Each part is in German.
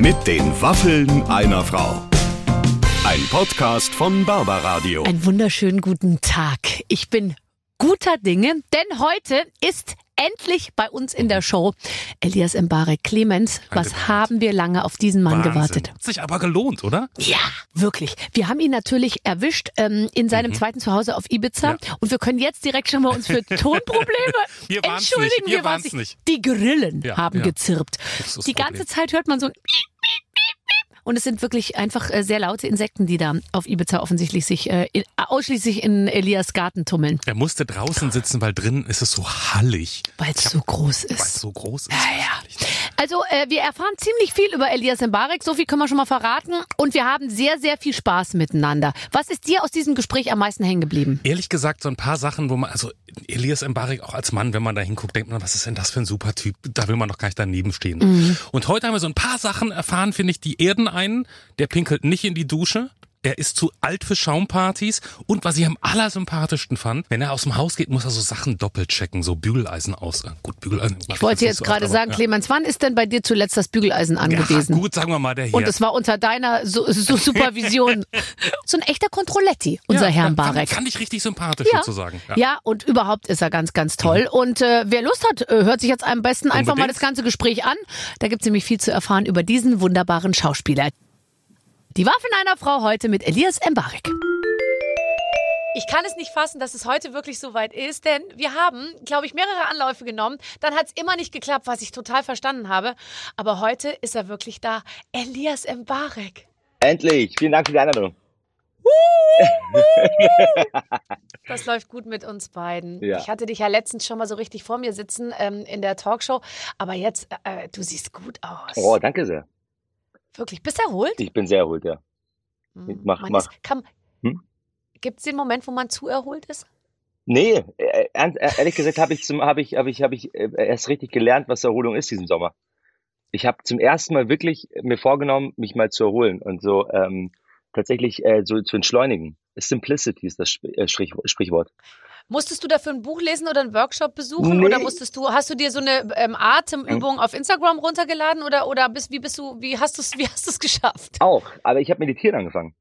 Mit den Waffeln einer Frau. Ein Podcast von Barbaradio. Einen wunderschönen guten Tag. Ich bin guter Dinge, denn heute ist endlich bei uns in der Show Elias Mbarek Clemens. Was Angebracht. haben wir lange auf diesen Mann Wahnsinn. gewartet? Hat sich aber gelohnt, oder? Ja, wirklich. Wir haben ihn natürlich erwischt ähm, in seinem zweiten Zuhause auf Ibiza Mhm. Ja. und wir können jetzt direkt schon mal uns für Tonprobleme Wir entschuldigen. nicht, wir waren's waren's nicht. Die Grillen Ja, haben ja. gezirpt. Die ganze Problem. Zeit hört man so ein und es sind wirklich einfach äh, sehr laute Insekten, die da auf Ibiza offensichtlich sich äh, in, ausschließlich in Elias Garten tummeln, Er musste draußen sitzen, weil drinnen ist es so hallig, weil es so groß weil es ist. so groß ist. Ja, ja. Also äh, wir erfahren ziemlich viel über Elias Mbarek, so viel können wir schon mal verraten und wir haben sehr, sehr viel Spaß miteinander. Was ist dir aus diesem Gespräch am meisten hängen geblieben? Ehrlich gesagt, so ein paar Sachen, wo man, also Elias Mbarek auch als Mann, wenn man da hinguckt, denkt man, was ist denn das für ein super Typ? Da will man doch gar nicht daneben stehen. Mhm. Und heute haben wir so ein paar Sachen erfahren, finde ich, die erden einen. Der pinkelt nicht in die Dusche. Er ist zu alt für Schaumpartys. Und was ich am allersympathischsten fand, wenn er aus dem Haus geht, muss er so Sachen doppelt checken, so Bügeleisen aus. äh, Gut, Bügeleisen. Ich wollte jetzt gerade sagen, Clemens, wann ist denn bei dir zuletzt das Bügeleisen ja, angewiesen? gut, sagen wir mal, der hier. Und es war unter deiner Su Su Supervision. so ein echter Kontrolletti, unser ja, Herr fand- Mbarek. Fand ich richtig sympathisch Ja. sozusagen. Ja. und überhaupt ist er ganz, ganz toll. Und äh, wer Lust hat, äh, hört sich jetzt am besten einfach mal Unbedingt. das ganze Gespräch an. Da gibt's nämlich viel zu erfahren über diesen wunderbaren Schauspieler. Die Waffeln einer Frau heute mit Elias Mbarek. Ich kann es nicht fassen, dass es heute wirklich so weit ist, denn wir haben, glaube ich, mehrere Anläufe genommen. Dann hat es immer nicht geklappt, was ich total verstanden habe. Aber heute ist er wirklich da. Elias Mbarek. Endlich! Vielen Dank für die Einladung. Das läuft gut mit uns beiden. Ja. Ich hatte dich ja letztens schon mal so richtig vor mir sitzen ähm, in der Talkshow, aber jetzt, äh, du siehst gut aus. Oh, danke sehr. Wirklich, bist du erholt? Ich bin sehr erholt, ja. Hm, mach- man mach. Kann, Hm? Gibt es den Moment, wo man zu erholt ist? Nee, äh, ernst- äh, ehrlich gesagt habe ich, zum- hab ich, hab ich, hab ich äh, erst richtig gelernt, was Erholung ist diesen Sommer. Ich habe zum ersten Mal wirklich mir vorgenommen, mich mal zu erholen und so ähm, tatsächlich äh, so zu entschleunigen. Simplicity ist das äh, Sprich Sprichwort. Musstest du dafür ein Buch lesen oder einen Workshop besuchen? Nee. Oder musstest du, hast du dir so eine ähm, Atemübung auf Instagram runtergeladen oder, oder bist, wie bist du, wie hast du es, wie hast du es geschafft? Auch, aber ich habe meditieren angefangen.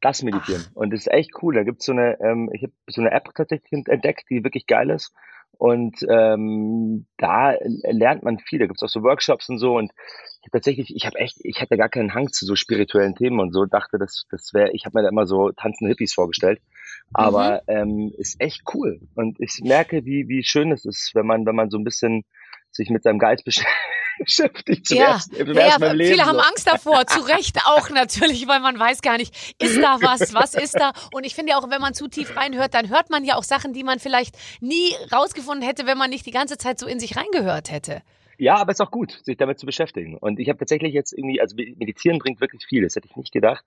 Das Meditieren. Und das ist echt cool. Da gibt's so eine, ähm, ich habe so eine App tatsächlich entdeckt, die wirklich geil ist. Und ähm, da lernt man viel. Da gibt's auch so Workshops und so. Und ich hab tatsächlich, ich habe echt, ich hatte gar keinen Hang zu so spirituellen Themen und so. Dachte, das, das wäre, ich habe mir da immer so tanzende Hippies vorgestellt. Aber ähm, ist echt cool. Und ich merke, wie, wie schön es ist, wenn man, wenn man so ein bisschen sich mit seinem Geist besch- beschäftigt. Zum ja, ersten, zum ja, ersten Mal im viele Leben, haben so. Angst davor, zu Recht auch natürlich, weil man weiß gar nicht, ist da was, was ist da? Und ich finde ja auch, wenn man zu tief reinhört, dann hört man ja auch Sachen, die man vielleicht nie rausgefunden hätte, wenn man nicht die ganze Zeit so in sich reingehört hätte. Ja, aber es ist auch gut, sich damit zu beschäftigen. Und ich habe tatsächlich jetzt irgendwie, also Meditieren bringt wirklich viel, das hätte ich nicht gedacht.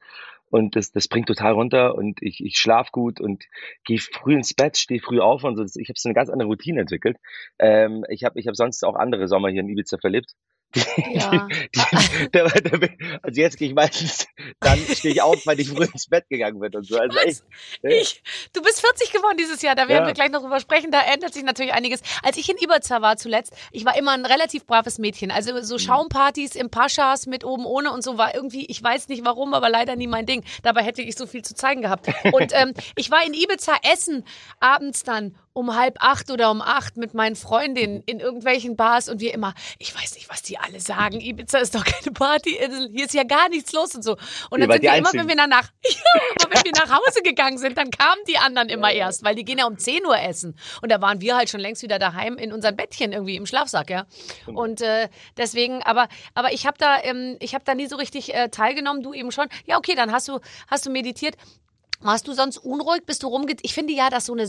Und das, das bringt total runter und ich, ich schlaf gut und gehe früh ins Bett, stehe früh auf und so. Ich habe so eine ganz andere Routine entwickelt. Ähm, ich habe ich hab sonst auch andere Sommer hier in Ibiza verlebt. Ja. Die, da, also jetzt gehe ich meistens, dann stehe ich auf, weil ich früh ins Bett gegangen bin und so. Also echt, Ich, du bist 40 geworden dieses Jahr, da werden Ja. wir gleich noch drüber sprechen, da ändert sich natürlich einiges. Als ich in Ibiza war zuletzt, ich war immer ein relativ braves Mädchen, also Mhm. so Schaumpartys im Paschas mit oben ohne und so war irgendwie, ich weiß nicht warum, aber leider nie mein Ding. Dabei hätte ich so viel zu zeigen gehabt. Und ähm, ich war in Ibiza essen, abends dann um halb acht oder um acht mit meinen Freundinnen in irgendwelchen Bars und wir immer, ich weiß nicht, was die alle sagen, Ibiza ist doch keine Partyinsel, hier ist ja gar nichts los und so. Und dann sind wir immer, wenn wir danach, ja, aber wenn wir nach Hause gegangen sind, dann kamen die anderen immer erst, weil die gehen ja um 10 Uhr essen. Und da waren wir halt schon längst wieder daheim in unseren Bettchen irgendwie im Schlafsack, ja. Und äh, deswegen, aber, aber ich habe da, ähm, ich habe da nie so richtig äh, teilgenommen, du eben schon. Ja, okay, dann hast du, hast du meditiert. Warst du sonst unruhig? Bist du rumge... Ich finde ja, dass so eine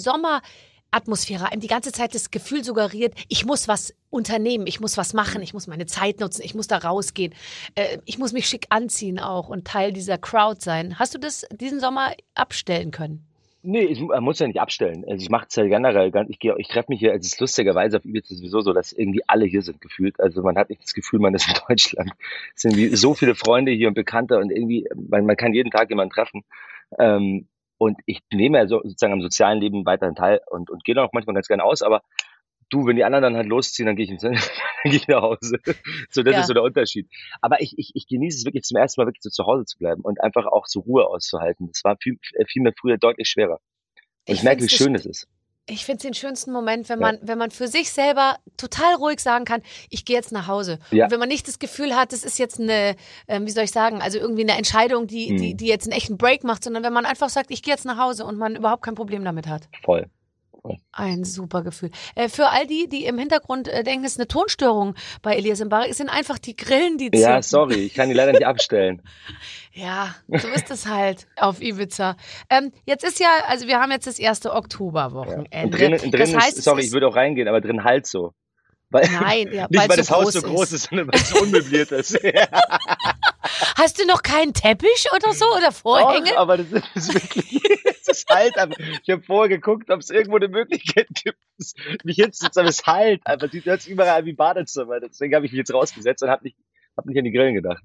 Sommeratmosphäre einem die ganze Zeit das Gefühl suggeriert, ich muss was unternehmen, ich muss was machen, ich muss meine Zeit nutzen, ich muss da rausgehen, äh, ich muss mich schick anziehen auch und Teil dieser Crowd sein. Hast du das diesen Sommer abstellen können? Nee, ich, man muss ja nicht abstellen. Also ich mache es ja generell. Ich, ich treffe mich hier, es ist lustigerweise auf Ibiza sowieso so, dass irgendwie alle hier sind gefühlt. Also man hat nicht das Gefühl, man ist in Deutschland. Es sind so viele Freunde hier und Bekannte und irgendwie, man, man kann jeden Tag jemanden treffen. Ähm, und ich nehme ja so, sozusagen am sozialen Leben weiterhin teil und, und gehe da auch manchmal ganz gerne aus, aber du, wenn die anderen dann halt losziehen, dann gehe ich, dann gehe ich nach Hause. So, das Ja. ist so der Unterschied. Aber ich, ich, ich genieße es wirklich zum ersten Mal wirklich so zu Hause zu bleiben und einfach auch so Ruhe auszuhalten. Das war viel, viel mir früher deutlich schwerer. Und ich, Ich merke, wie schön das- es ist. Ich finde es den schönsten Moment, wenn Ja. man, wenn man für sich selber total ruhig sagen kann, ich gehe jetzt nach Hause. Ja. Und wenn man nicht das Gefühl hat, das ist jetzt eine, ähm, wie soll ich sagen, also irgendwie eine Entscheidung, die, Mhm. die, die jetzt einen echten Break macht, sondern wenn man einfach sagt, ich gehe jetzt nach Hause und man überhaupt kein Problem damit hat. Voll. Ein super Gefühl. Äh, für all die, die im Hintergrund äh, denken, es ist eine Tonstörung bei Elias Mbarek, es sind einfach die Grillen, die Ja, sorry, ich kann die leider nicht abstellen. Ja, so ist es halt auf Ibiza. Ähm, jetzt ist ja, also wir haben jetzt das erste Ja. Oktoberwochenende. Und drin, drin das heißt, ist, sorry, ich würde auch reingehen, aber drin halt so. Weil, Nein, ja, nicht weil weil's das Haus so groß ist. sondern weil es so unmöbliert ist. Hast du noch keinen Teppich oder so oder Vorhänge? Doch, aber das ist wirklich, ist halt, aber ich habe vorher geguckt, ob es irgendwo eine Möglichkeit gibt, es mich hinzusetzen, aber es halt, aber sieht jetzt überall wie Badezimmer, deswegen habe ich mich jetzt rausgesetzt und habe nicht, hab nicht an die Grillen gedacht.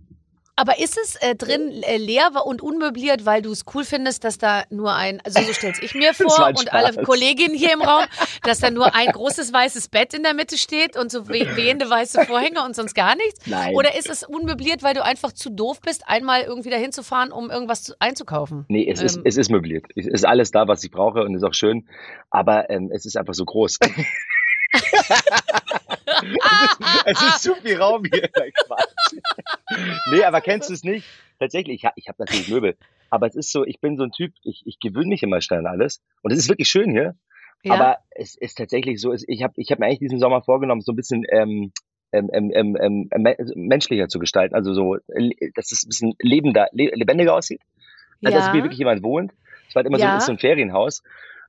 Aber ist es äh, drin äh, leer und unmöbliert, weil du es cool findest, dass da nur ein, also so stell's ich mir vor und alle. Kolleginnen hier im Raum, dass da nur ein großes weißes Bett in der Mitte steht und so weh- wehende weiße Vorhänge und sonst gar nichts? Nein. Oder ist es unmöbliert, weil du einfach zu doof bist, einmal irgendwie dahin zu fahren, um irgendwas zu, einzukaufen? Nee, es, ist, Ähm. es ist möbliert. Es ist alles da, was ich brauche und ist auch schön, aber ähm, es ist einfach so groß. es, ist, es ist zu viel Raum hier. Nee, aber kennst du es nicht? Tatsächlich, ich, ich habe natürlich Möbel, aber es ist so, ich bin so ein Typ, ich, ich gewöhne mich immer schnell an alles und es ist wirklich schön hier, Ja. aber es ist tatsächlich so, ich habe ich hab mir eigentlich diesen Sommer vorgenommen, so ein bisschen ähm, ähm, ähm, ähm, ähm, me- menschlicher zu gestalten, also so, äh, dass es ein bisschen lebender, le lebendiger aussieht. Also, dass ja. hier wirklich jemand wohnt. Es war halt immer Ja. so, so ein Ferienhaus.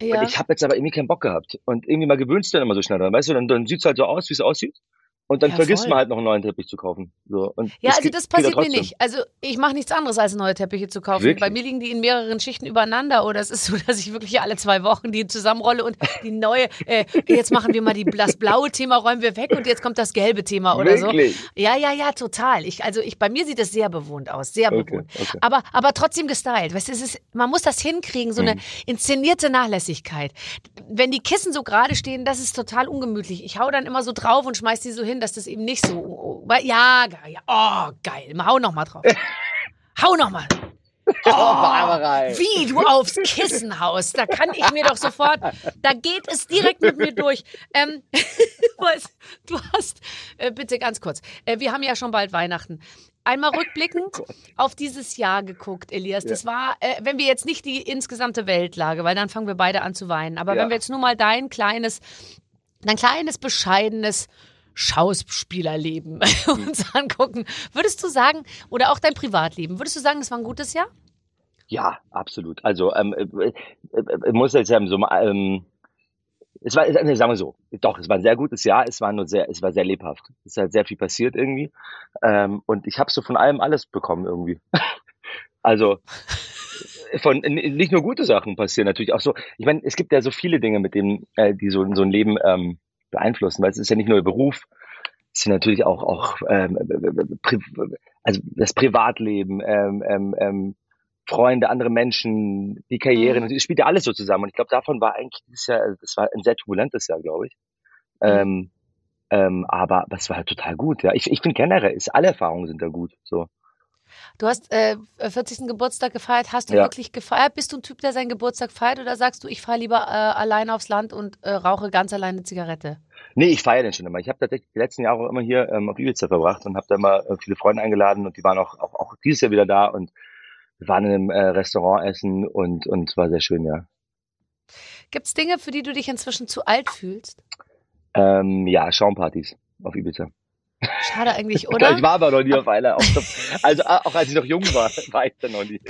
Ja. Und ich habe jetzt aber irgendwie keinen Bock gehabt. Und irgendwie mal gewöhnst du dann immer so schnell dran. Weißt du, dann, dann sieht's halt so aus, wie es aussieht. Und dann Ja, vergisst voll. man halt noch einen neuen Teppich zu kaufen. So. Und Ja, also das geht ja passiert mir nicht. Also ich mache nichts anderes, als neue Teppiche zu kaufen. Wirklich? Bei mir liegen die in mehreren Schichten übereinander oder es ist so, dass ich wirklich alle zwei Wochen die zusammenrolle und die neue, äh, jetzt machen wir mal die, das blaue Thema, räumen wir weg und jetzt kommt das gelbe Thema oder Wirklich? so. Ja, ja, ja, total. Ich, also ich, bei mir sieht es sehr bewohnt aus, sehr Okay, bewohnt. okay. Aber, aber trotzdem gestylt. Weißt es ist, man muss das hinkriegen, so eine Mhm. inszenierte Nachlässigkeit. Wenn die Kissen so gerade stehen, das ist total ungemütlich. Ich hau dann immer so drauf und schmeiß die so hin, dass das eben nicht so. Ja, geil. Ja, oh, geil. Hau noch mal drauf. hau noch mal. Oh. Wie du aufs Kissen haust, da kann ich mir doch sofort, da geht es direkt mit mir durch. Ähm, du hast, äh, bitte ganz kurz, äh, wir haben ja schon bald Weihnachten. Einmal rückblickend auf dieses Jahr geguckt, Elias. Das war, äh, wenn wir jetzt nicht die insgesamte Weltlage, weil dann fangen wir beide an zu weinen, aber Ja. wenn wir jetzt nur mal dein kleines, dein kleines, bescheidenes Schauspielerleben uns angucken, würdest du sagen, oder auch dein Privatleben, würdest du sagen, das war ein gutes Jahr? Ja, absolut. Also, ähm, äh, äh, äh, muss jetzt sagen, so, mal, ähm, es war, äh, sagen wir so, doch, es war ein sehr gutes Jahr, es war nur sehr, es war sehr lebhaft. Es ist halt sehr viel passiert irgendwie. Ähm, und ich habe so von allem alles bekommen irgendwie. also, von n- nicht nur gute Sachen passieren natürlich auch so. Ich meine, es gibt ja so viele Dinge, mit denen äh, die so, so ein Leben ähm, beeinflussen, weil es ist ja nicht nur der Beruf, es ja natürlich auch auch ähm, pri also das Privatleben, ähm, ähm, ähm, Freunde, andere Menschen, die Karriere, Mhm. das spielt ja alles so zusammen. Und ich glaube, davon war eigentlich dieses Jahr, das war ein sehr turbulentes Jahr, glaube ich. Ähm, ähm, aber, aber es war halt total gut, ja. Ich, ich finde generell, ist, alle Erfahrungen sind da gut. So. Du hast äh, 40. Geburtstag gefeiert. Hast du Ja. wirklich gefeiert? Bist du ein Typ, der seinen Geburtstag feiert oder sagst du, ich fahre lieber äh, allein aufs Land und äh, rauche ganz alleine eine Zigarette? Nee, ich feiere den schon immer. Ich habe tatsächlich die letzten Jahre auch immer hier ähm, auf Ibiza verbracht und habe da immer äh, viele Freunde eingeladen und die waren auch, auch, auch dieses Jahr wieder da und wir waren in einem äh, Restaurant essen und und es war sehr schön, ja. Gibt es Dinge, für die du dich inzwischen zu alt fühlst? Ähm, ja, Schaumpartys auf Ibiza. Schade eigentlich, oder? Ich war aber noch nie auf einer. Also äh, auch als ich noch jung war, war ich da noch nie.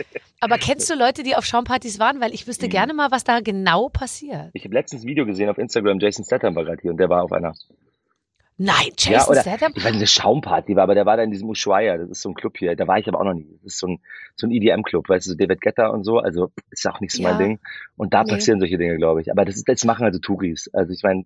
Aber kennst du Leute, die auf Schaumpartys waren? Weil ich wüsste Mhm. gerne mal, was da genau passiert. Ich habe letztens ein Video gesehen auf Instagram, Jason Statham war gerade hier und der war auf einer. Nein, ja, Jason oder Statham? ich weiß nicht, eine Schaumparty war, aber der war da in diesem Ushuaia, das ist so ein Club hier. Da war ich aber auch noch nie. Das ist so ein, so ein EDM-Club, weißt du, so David Guetta und so. Also ist auch nicht so Ja. mein Ding. Und da Nee. passieren solche Dinge, glaube ich. Aber das ist, das machen also Touris. Also ich meine,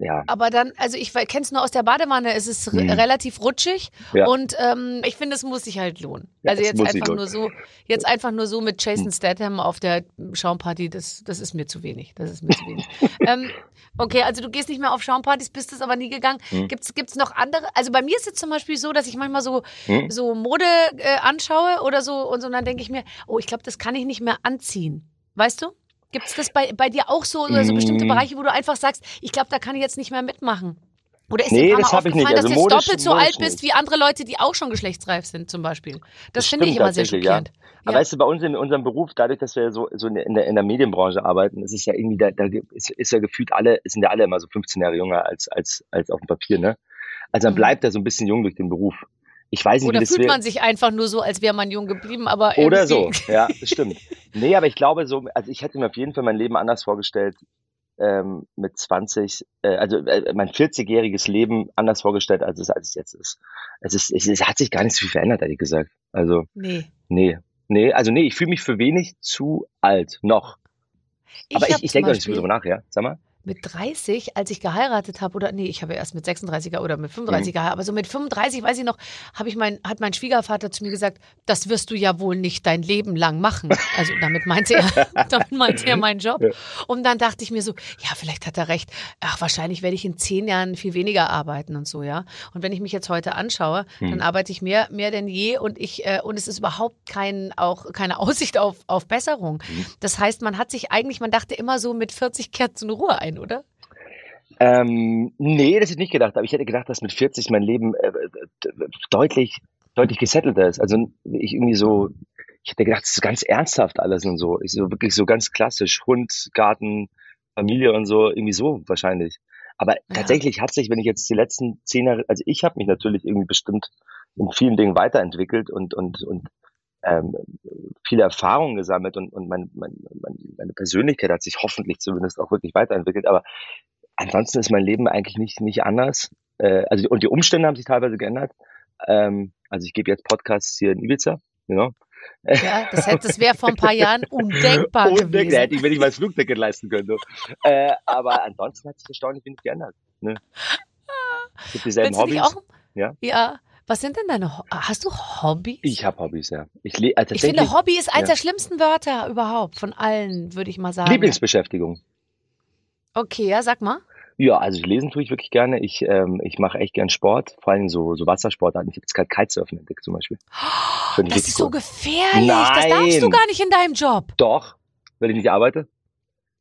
ja. Aber dann, also ich kenne es nur aus der Badewanne, es ist Mhm. relativ rutschig Ja. und ähm, ich finde, es muss sich halt lohnen. Ja, also jetzt einfach nur so, jetzt einfach nur so mit Jason Statham auf der Schaumparty, das, das ist mir zu wenig. Das ist mir zu wenig. ähm, okay, also du gehst nicht mehr auf Schaumpartys, bist es aber nie gegangen. Mhm. Gibt's gibt's noch andere? Also bei mir ist es zum Beispiel so, dass ich manchmal so Hm? so Mode äh, anschaue oder so und so und dann denke ich mir, oh, ich glaube, das kann ich nicht mehr anziehen. Weißt du? Gibt es das bei, bei dir auch so oder so bestimmte Mm. Bereiche, wo du einfach sagst, ich glaube, da kann ich jetzt nicht mehr mitmachen? Oder ist Nee, dir das paar hab Mal ich nicht. aufgefallen, dass Also du jetzt modisch- doppelt so alt bist wie andere Leute, die auch schon geschlechtsreif sind zum Beispiel? Das, Das finde ich immer sehr tatsächlich, ja. schockierend. Aber weißt du, bei uns in unserem Beruf, dadurch, dass wir so, so in, der, in der Medienbranche arbeiten, ist es ja irgendwie, da, da ist, ist ja gefühlt alle, sind ja alle immer so 15 Jahre jünger als, als, als auf dem Papier, ne? Also man Mhm. bleibt da so ein bisschen jung durch den Beruf. Ich weiß nicht, Oder wie das fühlt man sich einfach nur so, als wäre man jung geblieben, aber Oder so, ja, das stimmt. Nee, aber ich glaube so, also ich hätte mir auf jeden Fall mein Leben anders vorgestellt, ähm, mit 20, äh, also äh, mein 40-jähriges Leben anders vorgestellt, als es, als es jetzt ist. Es ist, es, es hat sich gar nicht so viel verändert, ehrlich gesagt. Also, Nee. nee. Nee, also nee, ich fühle mich für wenig zu alt, noch. aber hab ich, ich denke noch nicht drüber nach, ja? Sag mal. Mit 30, als ich geheiratet habe, oder nee, ich habe ja erst mit 36er oder mit 35er, Mhm. geheiratet, aber so mit 35, weiß ich noch, habe ich mein, hat mein Schwiegervater zu mir gesagt, das wirst du ja wohl nicht dein Leben lang machen. Also damit meinte er, damit meinte er meinen Job. Und dann dachte ich mir so, ja, vielleicht hat er recht. Ach, wahrscheinlich werde ich in zehn Jahren viel weniger arbeiten und so, ja. Und wenn ich mich jetzt heute anschaue, Mhm. dann arbeite ich mehr, mehr denn je und ich, äh, und es ist überhaupt kein, auch keine Aussicht auf, auf Besserung. Mhm. Das heißt, man hat sich eigentlich, man dachte immer so, mit 40 kehrt so eine Ruhe ein, oder? Ähm, nee, das hätte ich nicht gedacht, aber ich hätte gedacht, dass mit 40 mein Leben äh, d- deutlich, deutlich gesettelter ist. Also ich irgendwie so, ich hätte gedacht, das ist ganz ernsthaft alles und so. Ich so wirklich so ganz klassisch, Hund, Garten, Familie und so, irgendwie so wahrscheinlich. Aber Ja. tatsächlich hat sich, wenn ich jetzt die letzten zehn Jahre, also ich habe mich natürlich irgendwie bestimmt in vielen Dingen weiterentwickelt und und und ähm, viele Erfahrungen gesammelt und, und mein, mein, mein, meine Persönlichkeit hat sich hoffentlich zumindest auch wirklich weiterentwickelt. Aber ansonsten ist mein Leben eigentlich nicht, nicht anders. Äh, also, und die Umstände haben sich teilweise geändert. Ähm, also ich gebe jetzt Podcasts hier in Ibiza, genau. Ja, das, hätte- das wäre vor ein paar Jahren undenkbar Und da gewesen. hätte ich, wenn ich mal das Flugticket leisten könnte. Äh, aber ansonsten hat sich erstaunlich wenig geändert. Ne? Es gibt dieselben nicht Hobbys. auch? Ja. Ja. Was sind denn deine Ho Hast du Hobbys? Ich habe Hobbys, ja. Ich, le- äh, Ich finde, Hobby ist eins ja. der schlimmsten Wörter überhaupt von allen, würde ich mal sagen. Lieblingsbeschäftigung. Okay, ja, sag mal. Ja, also ich lesen tue ich wirklich gerne. Ich, ähm, ich mache echt gern Sport, vor allem so, so Wassersportarten. Ich habe jetzt gerade Kitesurfen entdeckt zum Beispiel. Ich Das ist so gefährlich. Das darfst du Nein. gar nicht in deinem Job. Doch, weil ich nicht arbeite.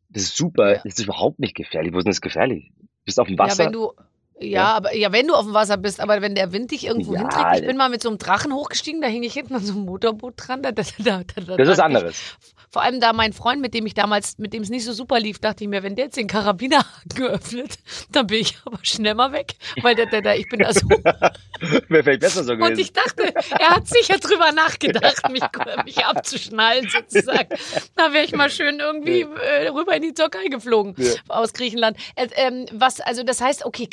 Das ist super. Ja. Das ist überhaupt nicht gefährlich. Wo ist denn das gefährlich? Du bist auf dem Ja, Wasser. wenn du. Ja, Ja. aber ja, wenn du auf dem Wasser bist, aber wenn der Wind dich irgendwo Ja, hinträgt. Ich bin mal mit so einem Drachen hochgestiegen, da hing ich hinten an so einem Motorboot dran. Da, da, da, da, da das ist dachte ich- anderes. Vor allem da mein Freund, mit dem ich damals, mit dem es nicht so super lief, dachte ich mir, wenn der jetzt den Karabiner geöffnet, dann bin ich aber schnell mal weg. Weil der, der, der, ich bin da so. Wäre vielleicht besser so Und gewesen. ich dachte, er hat sicher drüber nachgedacht, mich, mich abzuschnallen sozusagen. Da wäre ich mal schön irgendwie äh, rüber in die Türkei geflogen Ja. aus Griechenland. Äh, ähm, was, also das heißt, okay,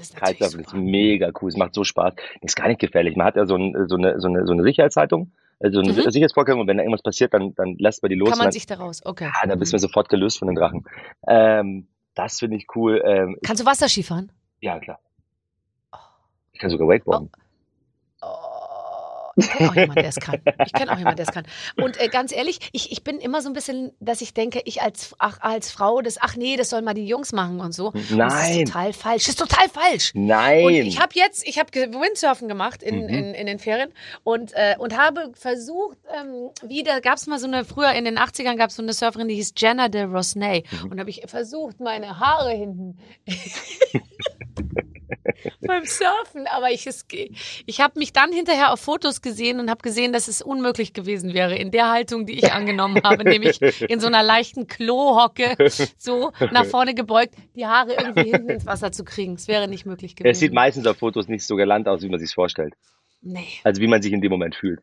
Kitesurfen ist natürlich ist super. mega cool. Es macht so Spaß. Ist gar nicht gefährlich. Man hat ja so, ein, so, eine, so, eine, so eine Sicherheitshaltung, also eine Mhm. Sicherheitsvorkehrung. Und wenn da irgendwas passiert, dann, dann lässt man die los. Kann man dann, sich daraus, okay. ah, dann bist du sofort gelöst von den Drachen. Ähm, das finde ich cool. Ähm, Kannst du Wasserski fahren? ja, klar. Ich kann sogar Wakeboarden. Oh, ich kenne auch jemanden, der es kann. Ich kenne auch jemanden, der es kann. Und äh, ganz ehrlich, ich, ich bin immer so ein bisschen, dass ich denke, ich als, ach, als Frau, das, ach nee, das sollen mal die Jungs machen und so. Und das ist Nein. total falsch. Das ist total falsch. Nein. Und ich habe jetzt, ich habe Windsurfen gemacht in, Mhm. in, in den Ferien und, äh, und habe versucht, ähm, wie, da gab es mal so eine, früher in den 80ern gab es so eine Surferin, die hieß Jenna de Rosnay. Mhm. Und habe ich versucht, meine Haare hinten beim Surfen, aber ich, es, ich habe mich dann hinterher auf Fotos gesehen und habe gesehen, dass es unmöglich gewesen wäre, in der Haltung, die ich angenommen habe, nämlich in so einer leichten Klohocke, so nach vorne gebeugt, die Haare irgendwie hinten ins Wasser zu kriegen. Es wäre nicht möglich gewesen. es sieht meistens auf Fotos nicht so galant aus, wie man sich vorstellt. Nee. Also wie man sich in dem Moment fühlt.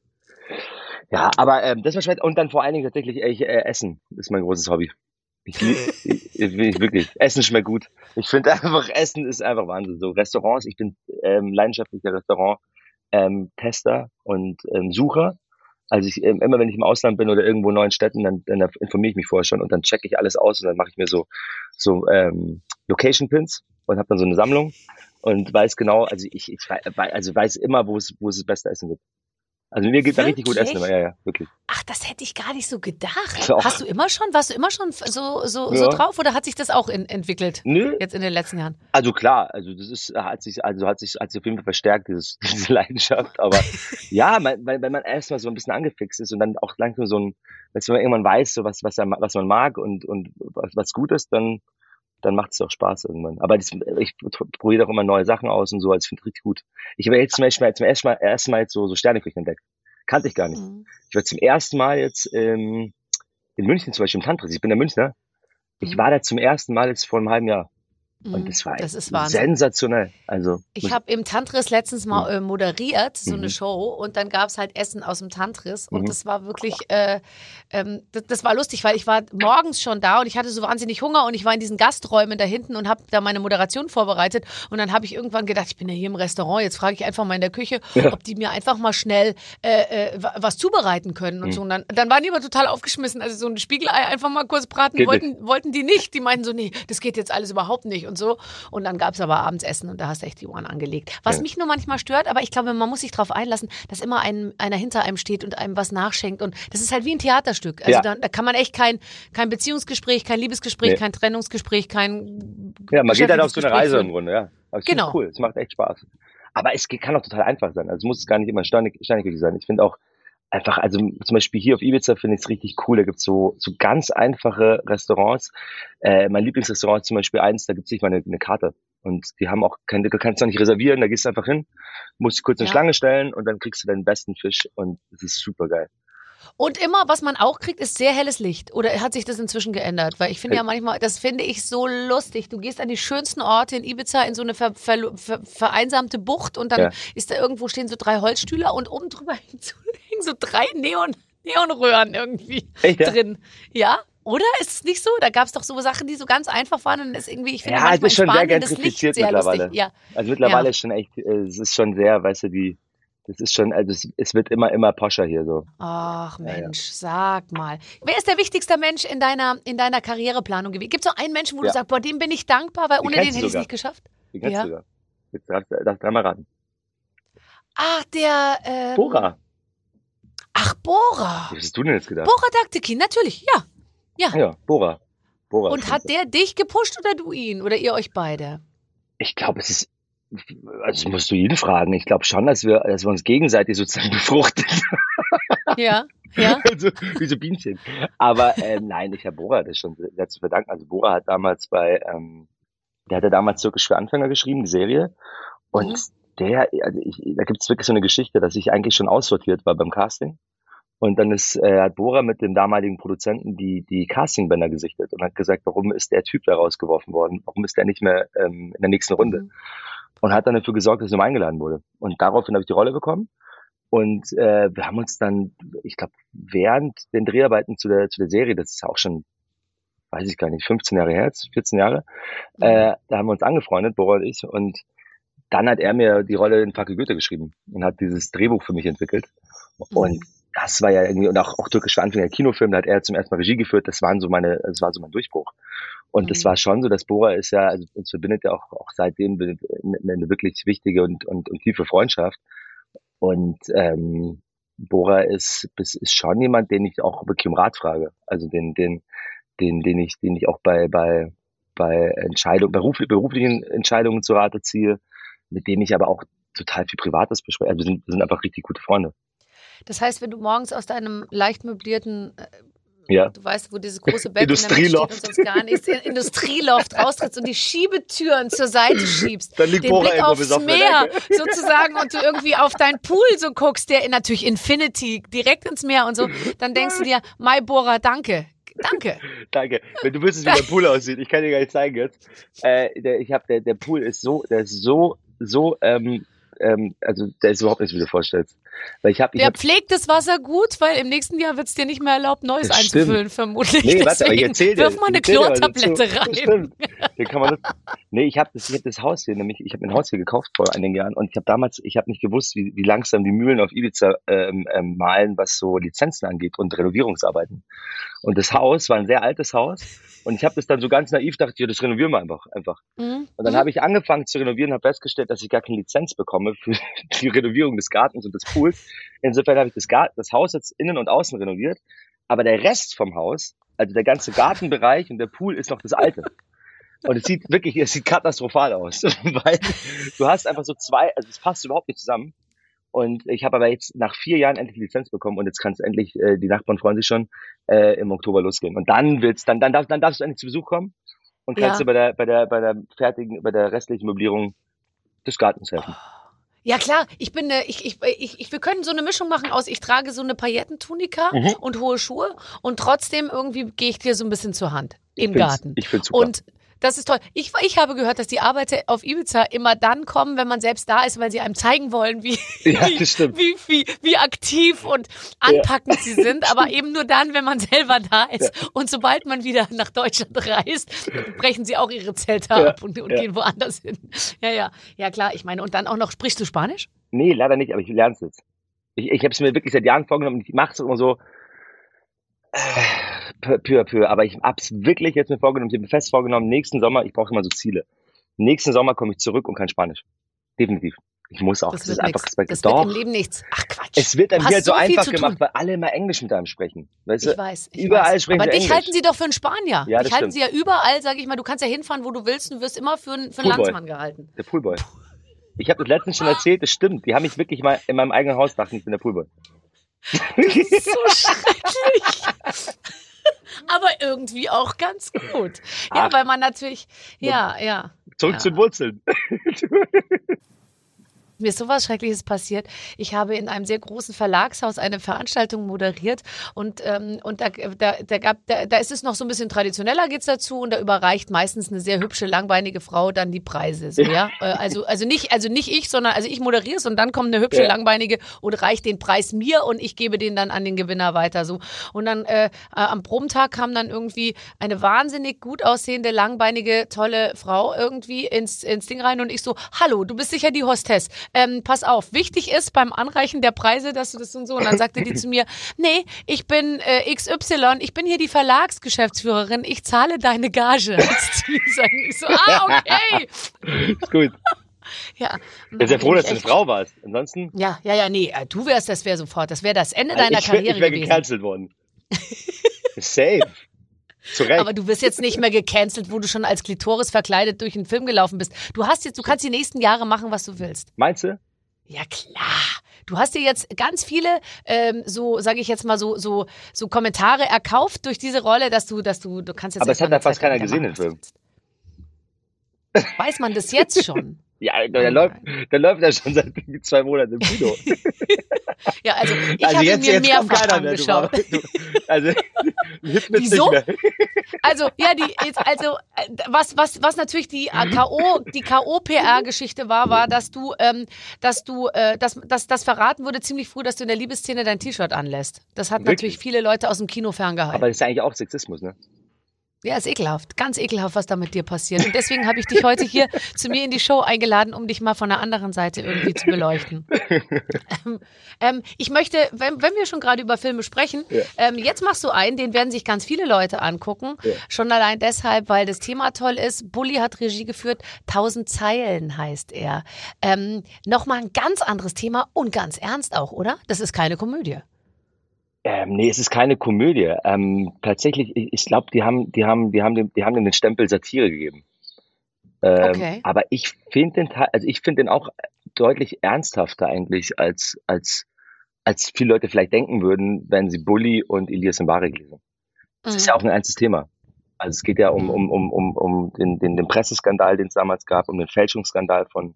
Ja, aber ähm, das war schwer. Und dann vor allen Dingen tatsächlich ich, äh, Essen ist mein großes Hobby. Ich, ich, ich wirklich. Essen schmeckt gut. Ich finde einfach, Essen ist einfach Wahnsinn. So Restaurants, ich bin ähm, leidenschaftlicher Restaurant ähm, Tester und ähm, Sucher. Also ich, ähm, immer wenn ich im Ausland bin oder irgendwo in neuen Städten, dann, dann informiere ich mich vorher schon und dann checke ich alles aus und dann mache ich mir so so ähm, Location Pins und habe dann so eine Sammlung und weiß genau, also ich, ich also weiß immer, wo es, wo es das beste Essen gibt. Also mir geht da richtig gut Essen, ja, ja, wirklich. Ach, das hätte ich gar nicht so gedacht. Doch. Hast du immer schon, warst du immer schon so, so, ja. so drauf oder hat sich das auch in, entwickelt? Nö. Jetzt in den letzten Jahren? Also klar, also das ist, hat sich, also hat sich, hat sich auf jeden Fall verstärkt, dieses, diese Leidenschaft. Aber ja, weil, weil man erstmal so ein bisschen angefixt ist und dann auch langsam so ein, wenn man irgendwann weiß, so was, was, was man mag und, und was, was gut ist, dann, dann macht es auch Spaß irgendwann. Aber das, ich probiere auch immer neue Sachen aus und so, also ich finde richtig gut. Ich habe jetzt zum Beispiel zum ersten Mal, ersten Mal jetzt so, so Sterneküchen entdeckt. Kannte ich gar nicht. Mhm. Ich war zum ersten Mal jetzt ähm, in München zum Beispiel im Tantris. Ich bin der Münchner. Ich mhm. war da zum ersten Mal jetzt vor einem halben Jahr. Und mhm. das war das ist sensationell. Also ich habe im Tantris letztens mal äh, moderiert, so eine mhm. Show, und dann gab es halt Essen aus dem Tantris. Und mhm. das war wirklich, äh, ähm, das, das, war lustig, weil ich war morgens schon da und ich hatte so wahnsinnig Hunger und ich war in diesen Gasträumen da hinten und habe da meine Moderation vorbereitet. Und dann habe ich irgendwann gedacht, ich bin ja hier im Restaurant, jetzt frage ich einfach mal in der Küche, ja. ob die mir einfach mal schnell äh, äh was zubereiten können und mhm. so. Und dann, dann waren die aber total aufgeschmissen. Also so ein Spiegelei einfach mal kurz braten wollten, wollten die nicht. Die meinten so, nee, das geht jetzt alles überhaupt nicht und so. Und dann gab es aber abends Essen und da hast du echt die Ohren angelegt. Was ja. mich nur manchmal stört, aber ich glaube, man muss sich darauf einlassen, dass immer ein, einer hinter einem steht und einem was nachschenkt. Und das ist halt wie ein Theaterstück. Also ja. da, da, kann man echt kein, kein Beziehungsgespräch, kein Liebesgespräch, nee. kein Trennungsgespräch, kein. Ja, man geht halt auf so eine Reise im Grunde, ja. Aber genau. cool, es macht echt Spaß. Aber es kann auch total einfach sein. Also es muss gar nicht immer steinig, steinig sein. Ich finde auch, einfach, also zum Beispiel hier auf Ibiza finde ich es richtig cool. Da gibt's so, so ganz einfache Restaurants. Äh, mein Lieblingsrestaurant ist zum Beispiel eins, da gibt's nicht mal eine, eine Karte. Und die haben auch keine, du kannst auch nicht reservieren, da gehst du einfach hin, musst kurz eine ja. Schlange stellen und dann kriegst du deinen besten Fisch und das ist super geil. Und immer, was man auch kriegt, ist sehr helles Licht. Oder hat sich das inzwischen geändert? Weil ich finde ja manchmal, das finde ich so lustig. Du gehst an die schönsten Orte in Ibiza in so eine ver, ver, ver, vereinsamte Bucht und dann ja. ist da irgendwo stehen so drei Holzstühle und oben drüber hängen so drei Neon, Neonröhren irgendwie Echt, ja? drin. Ja, oder? Ist es nicht so? Da gab es doch so Sachen, die so ganz einfach waren und ist irgendwie, ich finde ja, manchmal es ist schon sehr gentrifiziert mittlerweile. Ja. Also mittlerweile ja. ist schon echt, äh, es ist schon sehr, weißt du, die, das ist schon, also es, es, wird immer, immer poscher hier so. Ach Mensch, ja, ja. sag mal. Wer ist der wichtigste Mensch in deiner, in deiner Karriereplanung gewesen? Gibt es so einen Menschen, wo ja. du sagst, boah, dem bin ich dankbar, weil ohne den hätte ich es nicht geschafft? Den kennst ja. du sogar. Jetzt darfst du dreimal raten. Ach, der. Ähm, Bora. Ach, Bora. Was hast du denn jetzt gedacht? Bora Daktikin, natürlich, ja. Ja. Ja, Bora. Bora Und hat der dich gepusht oder du ihn? Oder ihr euch beide? Ich glaube, es ist also musst du ihn fragen. Ich glaube schon, dass wir, dass wir uns gegenseitig sozusagen befruchten. Ja, ja. also, wie so Bienchen. Aber ähm, nein, ich habe Bora das schon sehr zu verdanken. Also Bora hat damals bei, ähm, der hatte damals Türkisch für Anfänger geschrieben, die Serie. Und mhm. der, also ich, da gibt es wirklich so eine Geschichte, dass ich eigentlich schon aussortiert war beim Casting. Und dann ist, äh, hat Bora mit dem damaligen Produzenten die, die Castingbänder gesichtet und hat gesagt, warum ist der Typ da rausgeworfen worden? Warum ist der nicht mehr ähm, in der nächsten Runde? Mhm und hat dann dafür gesorgt, dass ich nochmal eingeladen wurde. Und daraufhin habe ich die Rolle bekommen. Und äh, wir haben uns dann, ich glaube, während den Dreharbeiten zu der, zu der Serie, das ist auch schon, weiß ich gar nicht, 15 Jahre her, 14 Jahre, mhm. äh, da haben wir uns angefreundet, Bora und ich. Und dann hat er mir die Rolle in Fackel Goethe geschrieben und hat dieses Drehbuch für mich entwickelt. Mhm. Und das war ja irgendwie, und auch, auch türkisch für Anfänger Kinofilm, da hat er zum ersten Mal Regie geführt, das waren so meine, das war so mein Durchbruch. Und mhm. das war schon so, dass Bora ist ja, also uns verbindet ja auch, auch seitdem eine, wirklich wichtige und, und, und tiefe Freundschaft. Und ähm, Bora ist, ist schon jemand, den ich auch wirklich um Rat frage. Also den, den, den, den ich, den ich auch bei, bei, bei Entscheidungen, beruf, beruflichen Entscheidungen zu Rate ziehe, mit dem ich aber auch total viel Privates bespreche. Also wir sind, wir sind einfach richtig gute Freunde. Das heißt, wenn du morgens aus deinem leicht möblierten äh, ja. Du weißt, wo dieses große Bett Industrieloft. steht und sonst gar nichts. Industrieloft raustrittst und die Schiebetüren zur Seite schiebst. Dann liegt den Bora Blick aufs Meer sozusagen und du irgendwie auf deinen Pool so guckst, der natürlich Infinity direkt ins Meer und so, dann denkst du dir, Mai Bora, danke. Danke. Danke. Wenn du wüsstest, wie der Pool aussieht, ich kann dir gar nicht zeigen jetzt. Äh, der, ich hab, der, der Pool ist so, der ist so, so, ähm, ähm, also der ist überhaupt nicht, wie du dir vorstellst. Weil ich hab, ich Der hab, pflegt das Wasser gut, weil im nächsten Jahr wird es dir nicht mehr erlaubt, Neues einzufüllen, vermutlich. Nee, warte, aber ich erzähl dir. wirf mal eine Chlortablette rein. Stimmt. Kann man das, nee, ich habe das, ich hab das Haus hier, nämlich, ich habe ein Haus hier gekauft vor einigen Jahren und ich habe damals, ich habe nicht gewusst, wie, wie langsam die Mühlen auf Ibiza ähm, ähm, malen, was so Lizenzen angeht und Renovierungsarbeiten. Und das Haus war ein sehr altes Haus und ich habe das dann so ganz naiv dachte, ja, das renovieren wir einfach, einfach. Mhm. Und dann habe ich angefangen zu renovieren, habe festgestellt, dass ich gar keine Lizenz bekomme für die Renovierung des Gartens und des Pools. Insofern habe ich das, Garten, das Haus jetzt innen und außen renoviert, aber der Rest vom Haus, also der ganze Gartenbereich und der Pool ist noch das alte. Und es sieht wirklich, es sieht katastrophal aus, weil du hast einfach so zwei, also es passt überhaupt nicht zusammen. Und ich habe aber jetzt nach vier Jahren endlich die Lizenz bekommen und jetzt kann es endlich, äh, die Nachbarn freuen sich schon, äh, im Oktober losgehen. Und dann wird's, dann, dann, darf, dann darfst du endlich zu Besuch kommen und kannst Ja. dir bei der, bei der, bei der fertigen, bei der restlichen Möblierung des Gartens helfen. Ja klar, ich bin äh, ich, ich, ich, ich wir können so eine Mischung machen aus ich trage so eine Paillettentunika Mhm. und hohe Schuhe und trotzdem irgendwie gehe ich dir so ein bisschen zur Hand im Ich Garten. Ich finde super. Und das ist toll. Ich, ich habe gehört, dass die Arbeiter auf Ibiza immer dann kommen, wenn man selbst da ist, weil sie einem zeigen wollen, wie, Ja, wie, wie, wie, aktiv und anpackend sie sind. Aber eben nur dann, wenn man selber da ist. Und sobald man wieder nach Deutschland reist, brechen sie auch ihre Zelte Ja, ab und, und ja. gehen woanders hin. Ja, ja. Ja, klar. Ich meine, und dann auch noch, sprichst du Spanisch? Nee, leider nicht, aber ich lerne es jetzt. Ich, ich habe es mir wirklich seit Jahren vorgenommen und ich mache es immer so äh, peu, à peu. Aber ich hab's wirklich jetzt mir vorgenommen, ich habe mir fest vorgenommen, nächsten Sommer, ich brauche immer so Ziele. Nächsten Sommer komme ich zurück und kann Spanisch. Definitiv. Ich muss auch. Das, Das, ist einfach. Respekt. Das Doch. wird im Leben nichts. Ach Quatsch. es wird einem hier so so einfach gemacht, weil alle immer Englisch mit einem sprechen. Weißt du? Ich weiß. Ich Überall weiß. sprechen Aber dich Englisch. halten sie doch für einen Spanier. Ja, dich das halten stimmt. sie ja überall, sag ich mal. Du kannst ja hinfahren, wo du willst und du wirst immer für, einen- für einen. Landsmann gehalten. Der Poolboy. Ich habe das letztens schon erzählt, das stimmt. Die haben mich wirklich mal in meinem eigenen Haus dachten, ich bin der Poolboy. Das ist so schrecklich. Aber irgendwie auch ganz gut. Ja, Ach. weil man natürlich, ja, ja. Zurück Ja. zu den Wurzeln. Mir ist sowas Schreckliches passiert. Ich habe in einem sehr großen Verlagshaus eine Veranstaltung moderiert und, ähm, und da, da, da, gab, da, da ist es noch so ein bisschen traditioneller geht's dazu und da überreicht meistens eine sehr hübsche, langbeinige Frau dann die Preise. So, ja? Äh, also, also, nicht, also nicht ich, sondern also ich moderiere es und dann kommt eine hübsche, Ja. langbeinige und reicht den Preis mir und ich gebe den dann an den Gewinner weiter. So. Und dann äh, äh, am Probentag kam dann irgendwie eine wahnsinnig gut aussehende, langbeinige, tolle Frau irgendwie ins, ins Ding rein und ich so, hallo, du bist sicher die Hostess. Ähm, pass auf, wichtig ist beim Anreichen der Preise, dass du das und so. Und dann sagte die zu mir, nee, ich bin äh, XY, ich bin hier die Verlagsgeschäftsführerin, ich zahle deine Gage. Sagen. Ich so, ah, okay. Ist gut. Ja. Ich bin sehr froh, dass du eine Frau warst. Ansonsten, Ja, ja, ja, nee, äh, du wärst, das wäre sofort, das wäre das Ende deiner ich, wär- Karriere ich wäre gecancelt worden. Safe. Zu Recht. Aber du wirst jetzt nicht mehr gecancelt, wo du schon als Klitoris verkleidet durch einen Film gelaufen bist. Du hast jetzt, du kannst die nächsten Jahre machen, was du willst. Meinst du? Ja klar. Du hast dir jetzt ganz viele, ähm, so sage ich jetzt mal so, so, so Kommentare erkauft durch diese Rolle, dass du, dass du, du kannst jetzt. Aber es hat ja fast eine keiner gesehen, den willst. Weiß man das jetzt schon? Ja, der, läuft, der läuft ja schon seit zwei Monaten im Kino. Ja, also ich also habe jetzt, mir jetzt mehrfach keiner angeschaut. du, also, Wieso? Also, ja, die, jetzt, also, äh, was, was, was natürlich die äh, K.O., die K.O.PR-Geschichte war, war, dass du, ähm, dass du, äh, dass, dass, dass verraten wurde ziemlich früh, dass du in der Liebesszene dein T-Shirt anlässt. Das hat Wirklich? natürlich viele Leute aus dem Kino ferngehalten. Aber das ist ja eigentlich auch Sexismus, ne? Ja, ist ekelhaft. Ganz ekelhaft, was da mit dir passiert. Und deswegen habe ich dich heute hier zu mir in die Show eingeladen, um dich mal von der anderen Seite irgendwie zu beleuchten. ähm, ähm, ich möchte, wenn, wenn wir schon gerade über Filme sprechen, Ja. ähm, jetzt machst du einen, den werden sich ganz viele Leute angucken. Ja. Schon allein deshalb, weil das Thema toll ist. Bully hat Regie geführt. Tausend Zeilen heißt er. Ähm, Nochmal ein ganz anderes Thema und ganz ernst auch, oder? Das ist keine Komödie. Ähm, nee, es ist keine Komödie. Ähm, tatsächlich, ich, glaube, die haben, die haben, die haben dem, die haben dem den Stempel Satire gegeben. Ähm, Okay. Aber ich finde den, also ich finde den auch deutlich ernsthafter eigentlich als, als, als viele Leute vielleicht denken würden, wenn sie Bully und Elias Mbarek lesen. Das ist ja auch ein ernstes Thema. Also es geht ja um, um, um, um, um den, den, den Presseskandal, den es damals gab, um den Fälschungsskandal von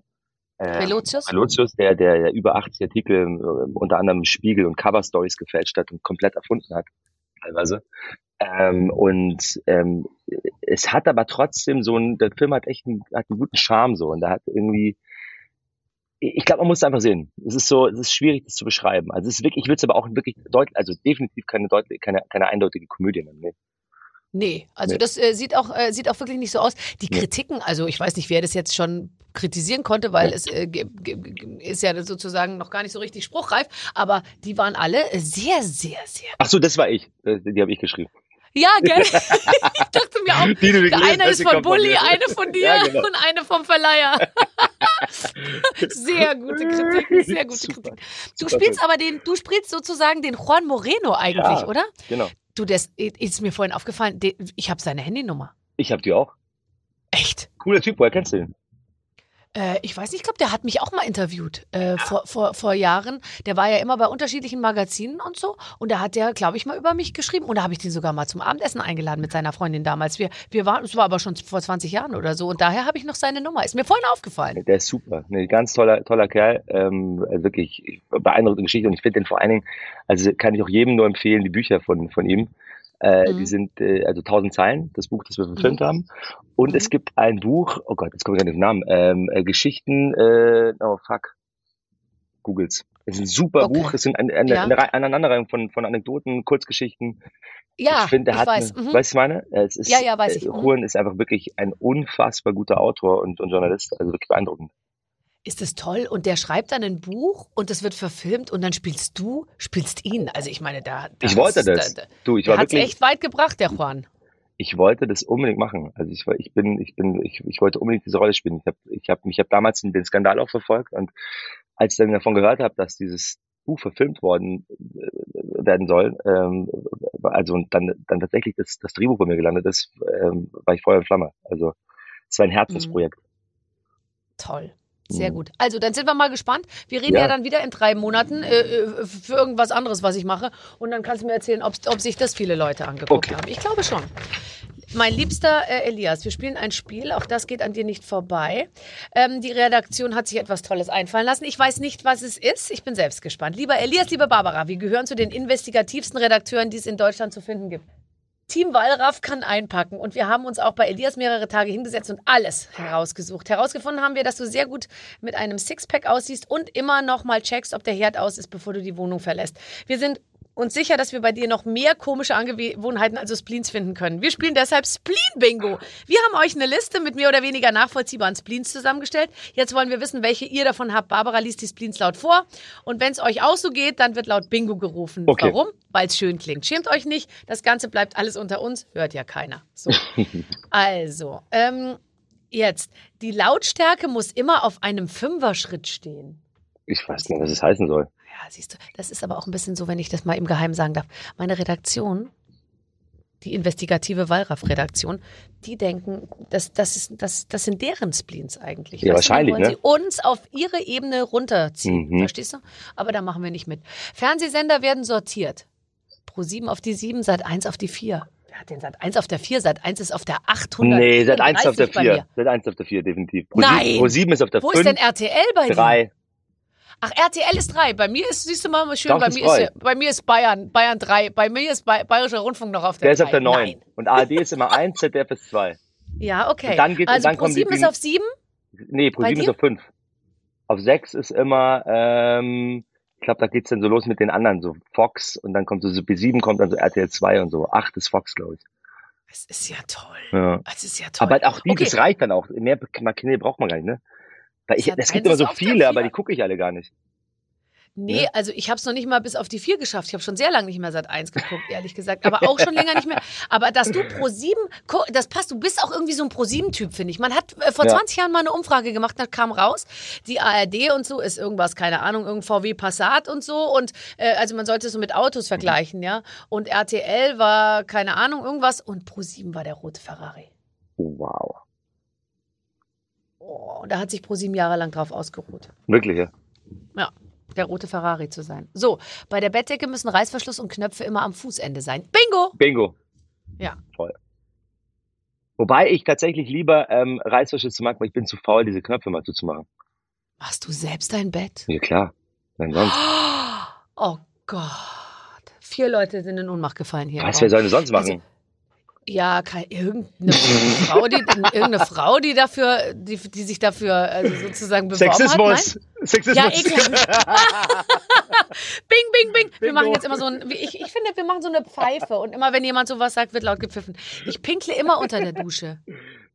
äh? Relotius, der, der, der über 80 Artikel, äh, unter anderem Spiegel und Cover Stories gefälscht hat und komplett erfunden hat, teilweise. Ähm, und ähm, es hat aber trotzdem so ein, der Film hat echt einen, hat einen guten Charme so und da hat irgendwie, ich glaube, man muss es einfach sehen. Es ist so, es ist schwierig, das zu beschreiben. Also es ist wirklich, ich würde es aber auch wirklich deutlich, also definitiv keine deutlich, keine, keine eindeutige Komödie nennen. Nee. Nee, also Nee. das äh, sieht auch äh, sieht auch wirklich nicht so aus. Die Nee. Kritiken, also ich weiß nicht, wer das jetzt schon kritisieren konnte, weil Ja. es äh, ist ja sozusagen noch gar nicht so richtig spruchreif, aber die waren alle sehr, sehr, sehr. Ach so, das war ich. Äh, Die habe ich geschrieben. Ja, gell? ich dachte mir auch, Die, die eine ist von Bulli, eine von dir Ja, genau. und eine vom Verleiher. sehr gute Kritik, sehr gute Super. Kritik. Du Super spielst aber den, du spielst sozusagen den Juan Moreno eigentlich, Ja. oder? Genau. Du, das ist mir vorhin aufgefallen, ich habe seine Handynummer. Ich habe die auch. Echt? Cooler Typ, woher kennst du den? Äh, ich weiß nicht, ich glaube, der hat mich auch mal interviewt äh, vor, vor, vor Jahren. Der war ja immer bei unterschiedlichen Magazinen und so. Und da hat der, glaube ich, mal über mich geschrieben. Und da habe ich den sogar mal zum Abendessen eingeladen mit seiner Freundin damals. Wir, wir waren, es war aber schon vor 20 Jahren oder so. Und daher habe ich noch seine Nummer. Ist mir vorhin aufgefallen. Der ist super. Ne, ganz toller, toller Kerl. Ähm, also wirklich beeindruckende Geschichte. Und ich finde den vor allen Dingen, also kann ich auch jedem nur empfehlen, die Bücher von, von ihm. Äh, Mhm. Die sind äh, also 1000 Zeilen, das Buch, das wir verfilmt Mhm. haben. Und Mhm. es gibt ein Buch, oh Gott, jetzt komme ich gar nicht auf den Namen, ähm, äh, Geschichten, äh, oh fuck, Googles. Es ist ein super Okay. Buch, es sind eine, eine, Ja. eine eine Aneinanderreihung von, von Anekdoten, Kurzgeschichten. Ja, ich finde, der hat, weiß. eine, Mhm. weißt du, ich meine? Es ist, Ja, ja, weiß ich. äh, Mhm. Ist einfach wirklich ein unfassbar guter Autor und, und Journalist, also wirklich beeindruckend. Ist das toll? Und der schreibt dann ein Buch und das wird verfilmt und dann spielst du, spielst ihn. Also ich meine, da. da Ich wollte da- das. Da, Du, ich war hat es wirklich, echt weit gebracht, der Juan. ich wollte das unbedingt machen. Also ich war, ich bin, ich bin, ich, ich wollte unbedingt diese Rolle spielen. Ich habe, ich habe, ich habe damals den, Skandal auch verfolgt und als ich dann davon gehört habe, dass dieses Buch verfilmt worden äh, werden soll, ähm, also und dann, dann tatsächlich das, das Drehbuch bei mir gelandet ist, ähm, war ich Feuer und Flamme. Also es war ein Herzensprojekt. Toll. Sehr Mhm. gut. Also, dann sind wir mal gespannt. Wir reden ja, Ja. dann wieder in drei Monaten äh, äh, für irgendwas anderes, was ich mache. Und dann kannst du mir erzählen, ob, ob sich das viele Leute angeguckt Okay. haben. Ich glaube schon. Mein liebster äh, Elias, wir spielen ein Spiel, auch das geht an dir nicht vorbei. Ähm, die Redaktion hat sich etwas Tolles einfallen lassen. Ich weiß nicht, was es ist. Ich bin selbst gespannt. Lieber Elias, liebe Barbara, wir gehören zu den investigativsten Redakteuren, die es in Deutschland zu finden gibt. Team Wallraff kann einpacken und wir haben uns auch bei Elias mehrere Tage hingesetzt und alles herausgesucht. Herausgefunden haben wir, dass du sehr gut mit einem Sixpack aussiehst und immer noch mal checkst, ob der Herd aus ist, bevor du die Wohnung verlässt. Wir sind uns sicher, dass wir bei dir noch mehr komische Angewohnheiten, also Spleens, finden können. Wir spielen deshalb Spleen-Bingo. Wir haben euch eine Liste mit mehr oder weniger nachvollziehbaren Spleens zusammengestellt. Jetzt wollen wir wissen, welche ihr davon habt. Barbara liest die Spleens laut vor. Und wenn es euch auch so geht, dann wird laut Bingo gerufen. Okay. Warum? Weil es schön klingt. Schämt euch nicht. Das Ganze bleibt alles unter uns. Hört ja keiner. So. also, ähm, jetzt. Die Lautstärke muss immer auf einem Fünfer-Schritt stehen. Ich weiß nicht, was es heißen soll. Ja, siehst du, das ist aber auch ein bisschen so, wenn ich das mal im Geheimen sagen darf. Meine Redaktion, die investigative Wallraff-Redaktion, die denken, das, das, ist, das, das sind deren Spleens eigentlich. Ja, Weißt du, wahrscheinlich, wollen ne? sie uns auf ihre Ebene runterziehen. Mhm. Verstehst du? Aber da machen wir nicht mit. Fernsehsender werden sortiert. Pro 7 auf die 7, Sat 1 auf die 4. Wer hat den Sat 1 auf der 4? Sat 1 ist auf der 800. Nee, seit eins auf der bei 4. mir. Seit eins auf der 4, definitiv. Pro Nein! Pro 7 ist auf der Wo ist denn 5, RTL bei dir? 3. Ach, RTL ist drei. Bei mir ist, siehst du mal, schön, bei mir, ist, bei mir ist Bayern, Bayern drei. Bei mir ist Bay Bayerischer Rundfunk noch auf der Der ist auf der 9. Nein. Und ARD ist immer 1, ZDF ist 2. Ja, okay. Und dann geht- also dann Pro 7 ist auf sieben. Nee, Pro Bei 7 ist auf 5. Auf 6 ist immer, ähm, ich glaube, da geht's dann so los mit den anderen, so Fox und dann kommt so, so B7 kommt dann so RTL 2 und so. 8 ist Fox, glaube ich. Es ist ja toll. Ja. Es ist ja toll. Aber auch die, Okay. das reicht dann auch. Mehr Kanäle braucht man gar nicht, ne? Weil ich, es 1 gibt immer so viele, aber die gucke ich alle gar nicht. Nee, Ja. also ich habe es noch nicht mal bis auf die vier geschafft. Ich habe schon sehr lange nicht mehr Sat 1 geguckt, ehrlich gesagt. Aber auch schon länger nicht mehr. Aber dass du Pro 7, das passt, du bist auch irgendwie so ein Pro 7-Typ, finde ich. Man hat äh, vor Ja. 20 Jahren mal eine Umfrage gemacht, da kam raus, die ARD und so ist irgendwas, keine Ahnung, irgendein VW Passat und so. Und äh, also man sollte es so mit Autos vergleichen, ja. Und RTL war, keine Ahnung, irgendwas. Und Pro 7 war der rote Ferrari. Wow. Oh, und da hat sich Pro 7 Jahre lang drauf ausgeruht. Wirklich, ja. Ja, der rote Ferrari zu sein. So, bei der Bettdecke müssen Reißverschluss und Knöpfe immer am Fußende sein. Bingo! Bingo. Ja. Toll. Wobei ich tatsächlich lieber ähm, Reißverschlüsse mag, weil ich bin zu faul, diese Knöpfe mal zuzumachen. Machst du selbst dein Bett? Ja, klar. Nein, sonst. Oh Gott. Vier Leute sind in Ohnmacht gefallen hier. Was, soll denn sonst machen? Also, Ja, kein, irgendeine Frau, die, irgendeine Frau, die dafür, die, die sich dafür also sozusagen beworben Sexismus. hat. Sexismus. Ja, ekelhaft. bing, bing, bing. Wir machen jetzt immer so ein, ich, ich finde, wir machen so eine Pfeife und immer, wenn jemand sowas sagt, wird laut gepfiffen. Ich pinkle immer unter der Dusche.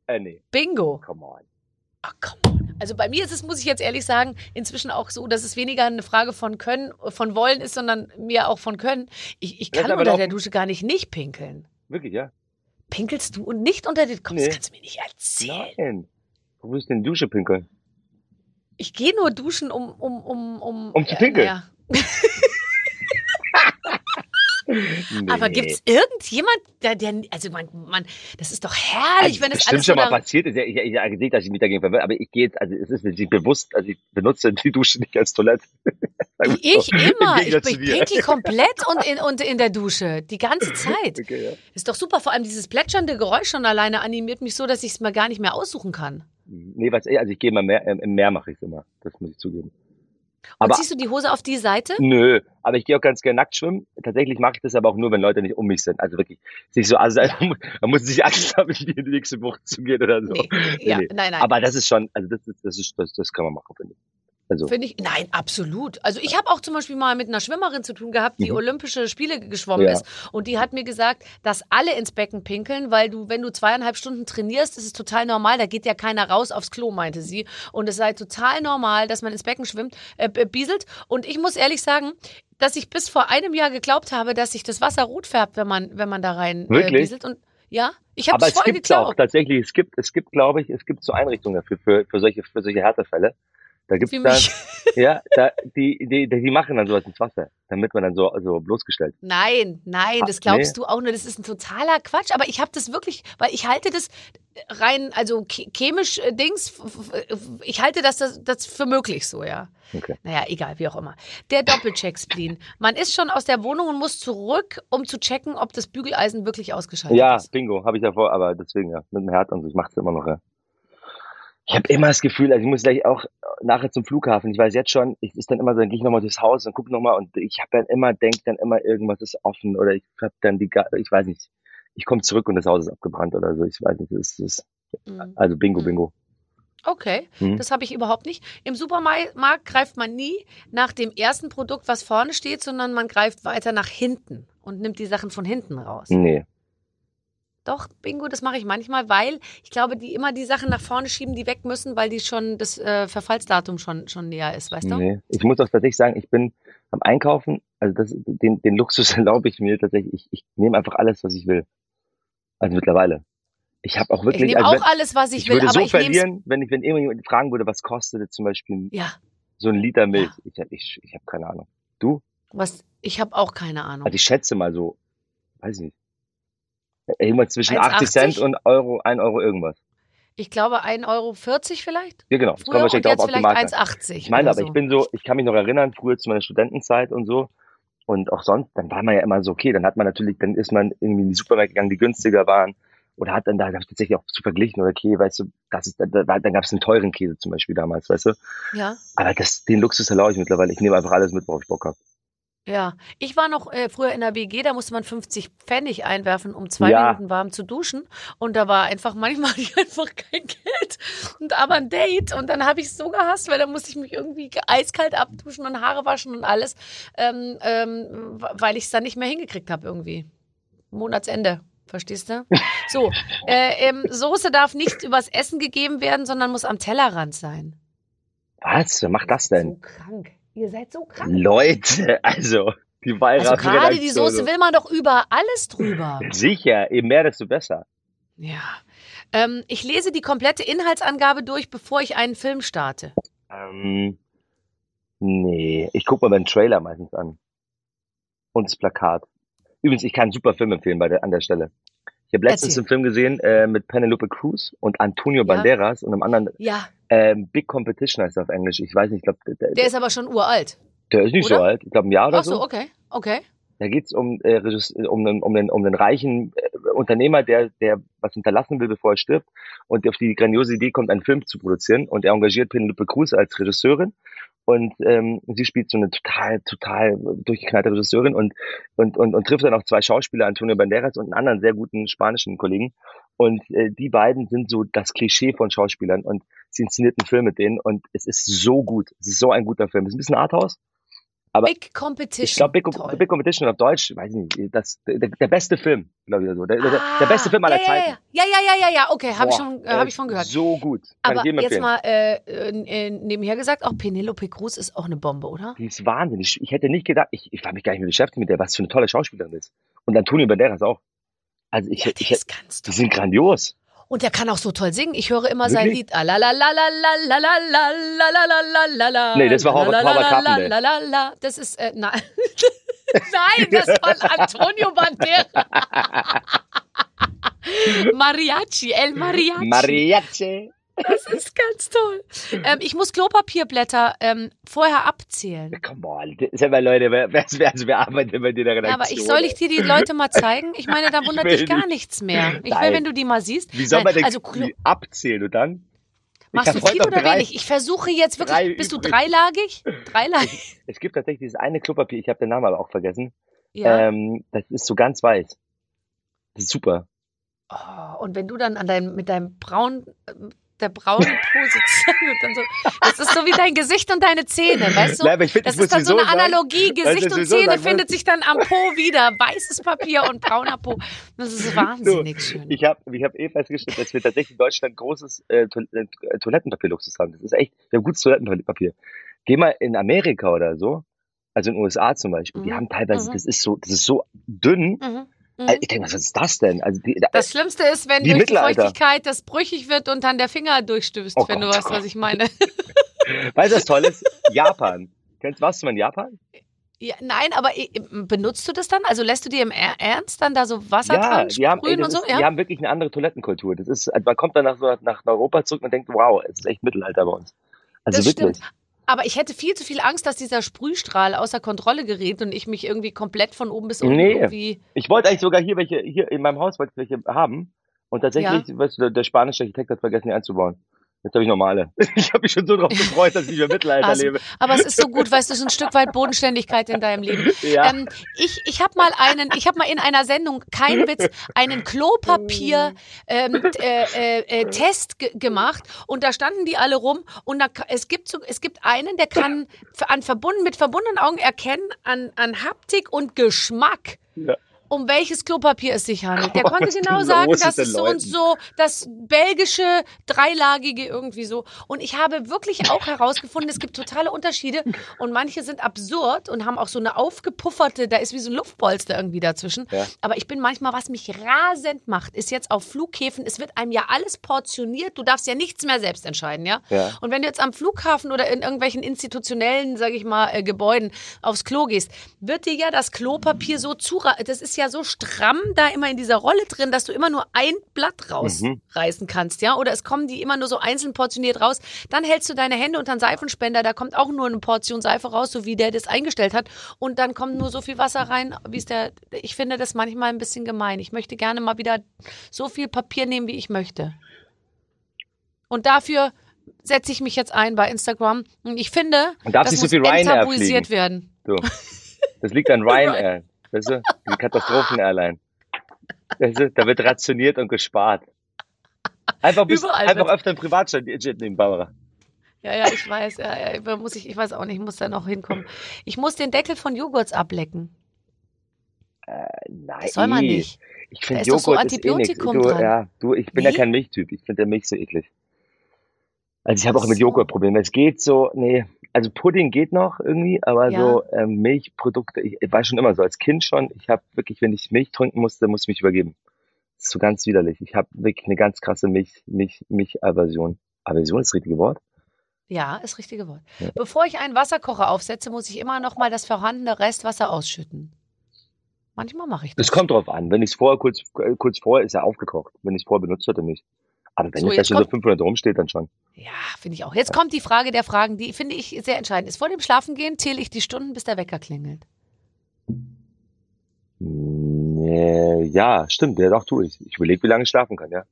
Äh, nee, Bingo. come on. Ach, come on. Also bei mir ist es, muss ich jetzt ehrlich sagen, inzwischen auch so, dass es weniger eine Frage von Können, von Wollen ist, sondern mir auch von Können. Ich, ich kann unter der Dusche gar nicht nicht pinkeln. Wirklich, ja? Pinkelst du und nicht unter den... Komm, das Nee. kannst du mir nicht erzählen. Nein. Wo willst du denn Dusche pinkeln? Ich gehe nur duschen, um... Um, um, um, Um zu pinkeln? naja. Nee. Aber gibt's irgendjemand, der, der also man, man, das ist doch herrlich, also, wenn es alles schon mal passiert ist. Ja, ich, ich, ich sehe, dass ich mich dagegen verwirre, aber ich gehe jetzt, also es ist nicht bewusst, also ich benutze die Dusche nicht als Toilette. Ich so. Im immer, ich, ich pinkel komplett und in, und in der Dusche, die ganze Zeit. Okay, ja. Ist doch super, vor allem dieses plätschernde Geräusch schon alleine animiert mich so, dass ich es mir gar nicht mehr aussuchen kann. Nee, was, also ich gehe immer mehr, im Meer mache ich es immer. Das muss ich zugeben. Und Aber ziehst du die Hose auf die Seite? Nö, aber ich gehe auch ganz gerne nackt schwimmen. Tatsächlich mache ich das aber auch nur, wenn Leute nicht um mich sind. Also wirklich, sich so, also man muss sich Angst haben, in die nächste Bucht zu gehen oder so. Nee, ja, nee. nein, nein. Aber das ist schon, also das ist, das ist, das, das kann man machen, finde ich. Also, Finde ich, nein, absolut. Also ich habe auch zum Beispiel mal mit einer Schwimmerin zu tun gehabt, die Mhm. Olympische Spiele geschwommen Ja. ist. Und die hat mir gesagt, dass alle ins Becken pinkeln, weil du, wenn du zweieinhalb Stunden trainierst, ist es total normal. Da geht ja keiner raus aufs Klo, meinte sie. Und es sei total normal, dass man ins Becken schwimmt, äh, bieselt. Und ich muss ehrlich sagen, dass ich bis vor einem Jahr geglaubt habe, dass sich das Wasser rot färbt, wenn man, wenn man da rein äh, Wirklich? bieselt. Und ja, ich habe aber es voll gibt auch geglaubt. tatsächlich, es gibt, es gibt, glaube ich, es gibt so Einrichtungen dafür, für, für solche, für solche Härtefälle. Da gibt's Wie dann, mich. ja, da, die, die, die machen dann sowas ins Wasser, damit man dann so, so bloßgestellt. Nein, nein, Ah, das glaubst nee. du auch nur. Das ist ein totaler Quatsch. Aber ich habe das wirklich, weil ich halte das rein, also ch- chemisch äh, Dings, ich halte das, das, das für möglich so, ja. Okay. Naja, egal, wie auch immer. Der Doppelcheck-Spleen. Man ist schon aus der Wohnung und muss zurück, um zu checken, ob das Bügeleisen wirklich ausgeschaltet Ja, ist. Bingo, habe ich ja vor, aber deswegen ja, mit dem Herd und so, ich mache es immer noch, ja. Ich habe immer das Gefühl, also ich muss gleich auch nachher zum Flughafen, ich weiß jetzt schon, ich ist dann immer so, dann gehe ich nochmal durchs Haus und gucke nochmal und ich habe dann immer, denk dann immer, irgendwas ist offen oder ich hab dann die, ich weiß nicht, ich komme zurück und das Haus ist abgebrannt oder so, ich weiß nicht, das ist, Mhm. also Bingo, Mhm. Bingo. Okay, Hm. das habe ich überhaupt nicht. Im Supermarkt greift man nie nach dem ersten Produkt, was vorne steht, sondern man greift weiter nach hinten und nimmt die Sachen von hinten raus. Nee. Doch, Bingo, das mache ich manchmal, weil ich glaube, die immer die Sachen nach vorne schieben, die weg müssen, weil die schon das äh, Verfallsdatum schon, schon näher ist, weißt du? Nee. Ich muss auch tatsächlich sagen, ich bin am Einkaufen, also das, den, den Luxus erlaube ich mir tatsächlich, ich, ich nehme einfach alles, was ich will. Also mittlerweile. Ich habe auch Ich wirklich, nehme also auch alles, was ich, ich will, würde aber so ich nehme verlieren, wenn ich, wenn irgendjemand fragen würde, was kostet zum Beispiel Ja, so ein Liter Milch. Ich, ich, ich habe keine Ahnung. Du? was, ich habe auch keine Ahnung. Also ich schätze mal so, weiß ich nicht. Irgendwas zwischen 1,80? 80 Cent und Euro, 1 Euro irgendwas. Ich glaube 1,40 Euro vielleicht. Ja, genau. Das Früher und wahrscheinlich jetzt drauf auf vielleicht Marke. 1,80. Ich meine, aber so. ich bin so, ich kann mich noch erinnern, früher zu meiner Studentenzeit und so. Und auch sonst, dann war man ja immer so, okay, dann hat man natürlich, dann ist man irgendwie in die Supermärkte gegangen, die günstiger waren. Oder hat dann da, da hab ich tatsächlich auch zu verglichen, oder okay, weißt du, das ist, da, da, dann gab es einen teuren Käse zum Beispiel damals, weißt du. Ja. Aber das, den Luxus erlaube ich mittlerweile. Ich nehme einfach alles mit, worauf ich Bock habe. Ja, ich war noch äh, früher in der WG, da musste man 50 Pfennig einwerfen, um zwei Ja. Minuten warm zu duschen. Und da war einfach, manchmal ich einfach kein Geld und aber ein Date. Und dann habe ich es so gehasst, weil da musste ich mich irgendwie eiskalt abduschen und Haare waschen und alles, ähm, ähm, weil ich es dann nicht mehr hingekriegt habe irgendwie. Monatsende. Verstehst du? So, äh, ähm, Soße darf nicht übers Essen gegeben werden, sondern muss am Tellerrand sein. Was? Wer macht das So denn? krank. Ihr seid so krank. Leute, also, die Also Weihrauch gerade die Soße will man doch über alles drüber. Sicher, je mehr, desto besser. Ja. Ähm, ich lese die komplette Inhaltsangabe durch, bevor ich einen Film starte. Ähm, nee, ich gucke mir meinen Trailer meistens an. Und das Plakat. Übrigens, ich kann einen super Film empfehlen bei der, an der Stelle. Ich habe letztens Erzähl. einen Film gesehen äh, mit Penelope Cruz und Antonio Ja. Banderas und einem anderen Ja, ähm, Big Competition heißt er auf Englisch. Ich weiß nicht, ich glaube, der, der ist aber schon uralt. der ist nicht so oder? alt. Ich glaube, ein Jahr oder Ach so, so. okay, okay. Da geht's um, äh, um, den, um, den, um den reichen äh, Unternehmer, der, der was hinterlassen will, bevor er stirbt und auf die grandiose Idee kommt, einen Film zu produzieren. Und er engagiert Penelope Cruz als Regisseurin und ähm, sie spielt so eine total, total durchgeknallte Regisseurin und, und, und, und trifft dann auch zwei Schauspieler, Antonio Banderas und einen anderen sehr guten spanischen Kollegen. Und äh, die beiden sind so das Klischee von Schauspielern und sie inszeniert einen Film mit denen und es ist so gut. Es ist so ein guter Film. Es ist ein bisschen Arthouse, aber Big Competition. ich glaube, Big. Big Competition auf Deutsch, weiß ich nicht, das, der, der beste Film, glaube ich so. Der, der, der Ah, beste Film aller ja, Zeiten. Ja, ja, ja, ja, ja, ja, okay, habe ich, schon, äh, hab ich schon gehört. So gut. Kann Aber ich jetzt mal äh, äh, nebenher gesagt, auch Penelope Cruz ist auch eine Bombe, oder? Die ist wahnsinnig. Ich hätte nicht gedacht, ich, ich war mich gar nicht mehr beschäftigt mit der, was für eine tolle Schauspielerin ist. Und Antonio Banderas auch. Also ich, Ja, ich, der ist ganz die sind grandios. Und er kann auch so toll singen. Ich höre immer sein Lied. Nee, das war Robert, Das ist, nein. nein, das war Antonio Bandera. Mariachi, El Mariachi. Mariachi das ist ganz toll. Ähm, ich muss Klopapierblätter ähm, vorher abzählen. Come on. Sag mal, Leute, wer, wer, wer, wer arbeitet bei dir Redaktion? aber ich soll ich dir die Leute mal zeigen? Ich meine, da wundert will dich gar nicht. nichts mehr. Ich will, Nein. wenn du die mal siehst. Wie soll man denn also abzählen und dann? machst du viel oder drei- wenig? Ich versuche jetzt wirklich. Bist du dreilagig? Dreilagig? Es gibt tatsächlich dieses eine Klopapier, ich habe den Namen aber auch vergessen. Ja. Ähm, das ist so ganz weiß. Das ist super. Oh, und wenn du dann an deinem, mit deinem braunen, der braunen Po sitzt und dann so, das ist so wie dein Gesicht und deine Zähne, weißt du? Nein, ich find, das ich ist dann so eine sagen- Analogie. Du, Gesicht und Zähne sagen findet sich dann am Po wieder. Weißes Papier und brauner Po. Das ist wahnsinnig schön. Ich habe ich hab eh festgestellt, dass wir tatsächlich in Deutschland großes äh, äh, Toilettenpapierluxus haben. Das ist echt, wir haben gutes Toilettenpapier. Geh mal in Amerika oder so, also in den USA zum Beispiel, die Mhm. haben teilweise, Mhm. das ist so, das ist so dünn. Mhm. Mhm. Also ich denke, was ist das denn? Also die, Das Schlimmste ist, wenn durch die Mittelalter. Feuchtigkeit das brüchig wird und dann der Finger durchstößt, Oh wenn du Gott. weißt, was ich meine. weißt du, was toll ist? Japan. Kennst warst du mal in Japan? Ja, nein, aber äh, benutzt du das dann? Also lässt du dir im Er- Ernst dann da so Wasser ja, dran die haben, ey, sprühen und so? ist, die haben wirklich eine andere Toilettenkultur. Das ist, man kommt dann nach, nach Europa zurück und denkt, wow, es ist echt Mittelalter bei uns. Also das wirklich. stimmt. Aber ich hätte viel zu viel Angst, dass dieser Sprühstrahl außer Kontrolle gerät und ich mich irgendwie komplett von oben bis unten Nee. irgendwie. Ich wollte eigentlich sogar hier welche, hier in meinem Haus wollte ich welche haben. Und tatsächlich, weißt du, der, der spanische Architekt hat vergessen, die einzubauen. Jetzt habe ich normale. Ich habe mich schon so drauf gefreut, dass ich nicht mehr Mittelalter Also, lebe. aber es ist so gut, weißt du, es ist ein Stück weit Bodenständigkeit in deinem Leben. Ja. Ähm, ich ich habe mal einen, ich habe mal in einer Sendung, kein Witz, einen Klopapier ähm, äh, äh, äh, Test ge gemacht und da standen die alle rum und da, es gibt so, es gibt einen, der kann an verbunden mit verbundenen Augen erkennen an an Haptik und Geschmack. Ja. Um welches Klopapier es sich handelt. Der Oh, konnte genau sagen, das ist so und so, das belgische dreilagige irgendwie so. Und ich habe wirklich auch herausgefunden, es gibt totale Unterschiede und manche sind absurd und haben auch so eine aufgepufferte, da ist wie so ein Luftpolster irgendwie dazwischen. Ja. Aber ich bin manchmal, was mich rasend macht, ist jetzt auf Flughäfen, es wird einem ja alles portioniert, du darfst ja nichts mehr selbst entscheiden, ja? Ja. Und wenn du jetzt am Flughafen oder in irgendwelchen institutionellen, sage ich mal, äh, Gebäuden aufs Klo gehst, wird dir ja das Klopapier so zu, das ist ja so stramm da immer in dieser Rolle drin, dass du immer nur ein Blatt rausreißen kannst, ja? Oder es kommen die immer nur so einzeln portioniert raus. Dann hältst du deine Hände unter einen Seifenspender, da kommt auch nur eine Portion Seife raus, so wie der das eingestellt hat. Und dann kommt nur so viel Wasser rein, wie es der. Ich finde das manchmal ein bisschen gemein. Ich möchte gerne mal wieder so viel Papier nehmen, wie ich möchte. Und dafür setze ich mich jetzt ein bei Instagram. Und ich finde, Und das nicht so muss viel enttabuisiert fliegen. werden. So. Das liegt an Ryanair. Weißt du? Die Katastrophen-Airline. Weißt du? Da wird rationiert und gespart. Einfach, bis, Überall einfach öfter ein Privatjet nehmen, Barbara. Ja, ja, ich weiß. Ja, ja, muss ich, ich weiß auch nicht, ich muss da noch hinkommen. Ich muss den Deckel von Joghurts ablecken. Nein. Das soll man nicht. Ich finde ist doch so Joghurt ist eh nix. Antibiotikum Du, dran. ja, du, ich bin ja Nee? kein Milchtyp. Ich finde der Milch so eklig. Also ich habe auch mit. Joghurt Probleme. Es geht so, nee, also Pudding geht noch irgendwie, aber Ja. so ähm, Milchprodukte, ich, ich war schon immer so, als Kind schon, ich habe wirklich, wenn ich Milch trinken musste, muss ich mich übergeben. Das ist so ganz widerlich. Ich habe wirklich eine ganz krasse Milch, Milch, Milch-Aversion. Aversion ist das richtige Wort? Ja, ist das richtige Wort. Ja. Bevor ich einen Wasserkocher aufsetze, muss ich immer noch mal das vorhandene Restwasser ausschütten. Manchmal mache ich das. Das kommt drauf an. Wenn ich es vorher kurz, äh, kurz vorher ist er aufgekocht. Wenn ich es vorher benutzt hätte, nicht. Aber wenn So, da jetzt schon so kommt- 500 rumsteht, dann schon. Ja, finde ich auch. Jetzt kommt die Frage der Fragen, die finde ich sehr entscheidend ist. Vor dem Schlafengehen zähle ich die Stunden, bis der Wecker klingelt. Nee, ja, stimmt. Ja, doch, tue ich. Ich überlege, wie lange ich schlafen kann, ja.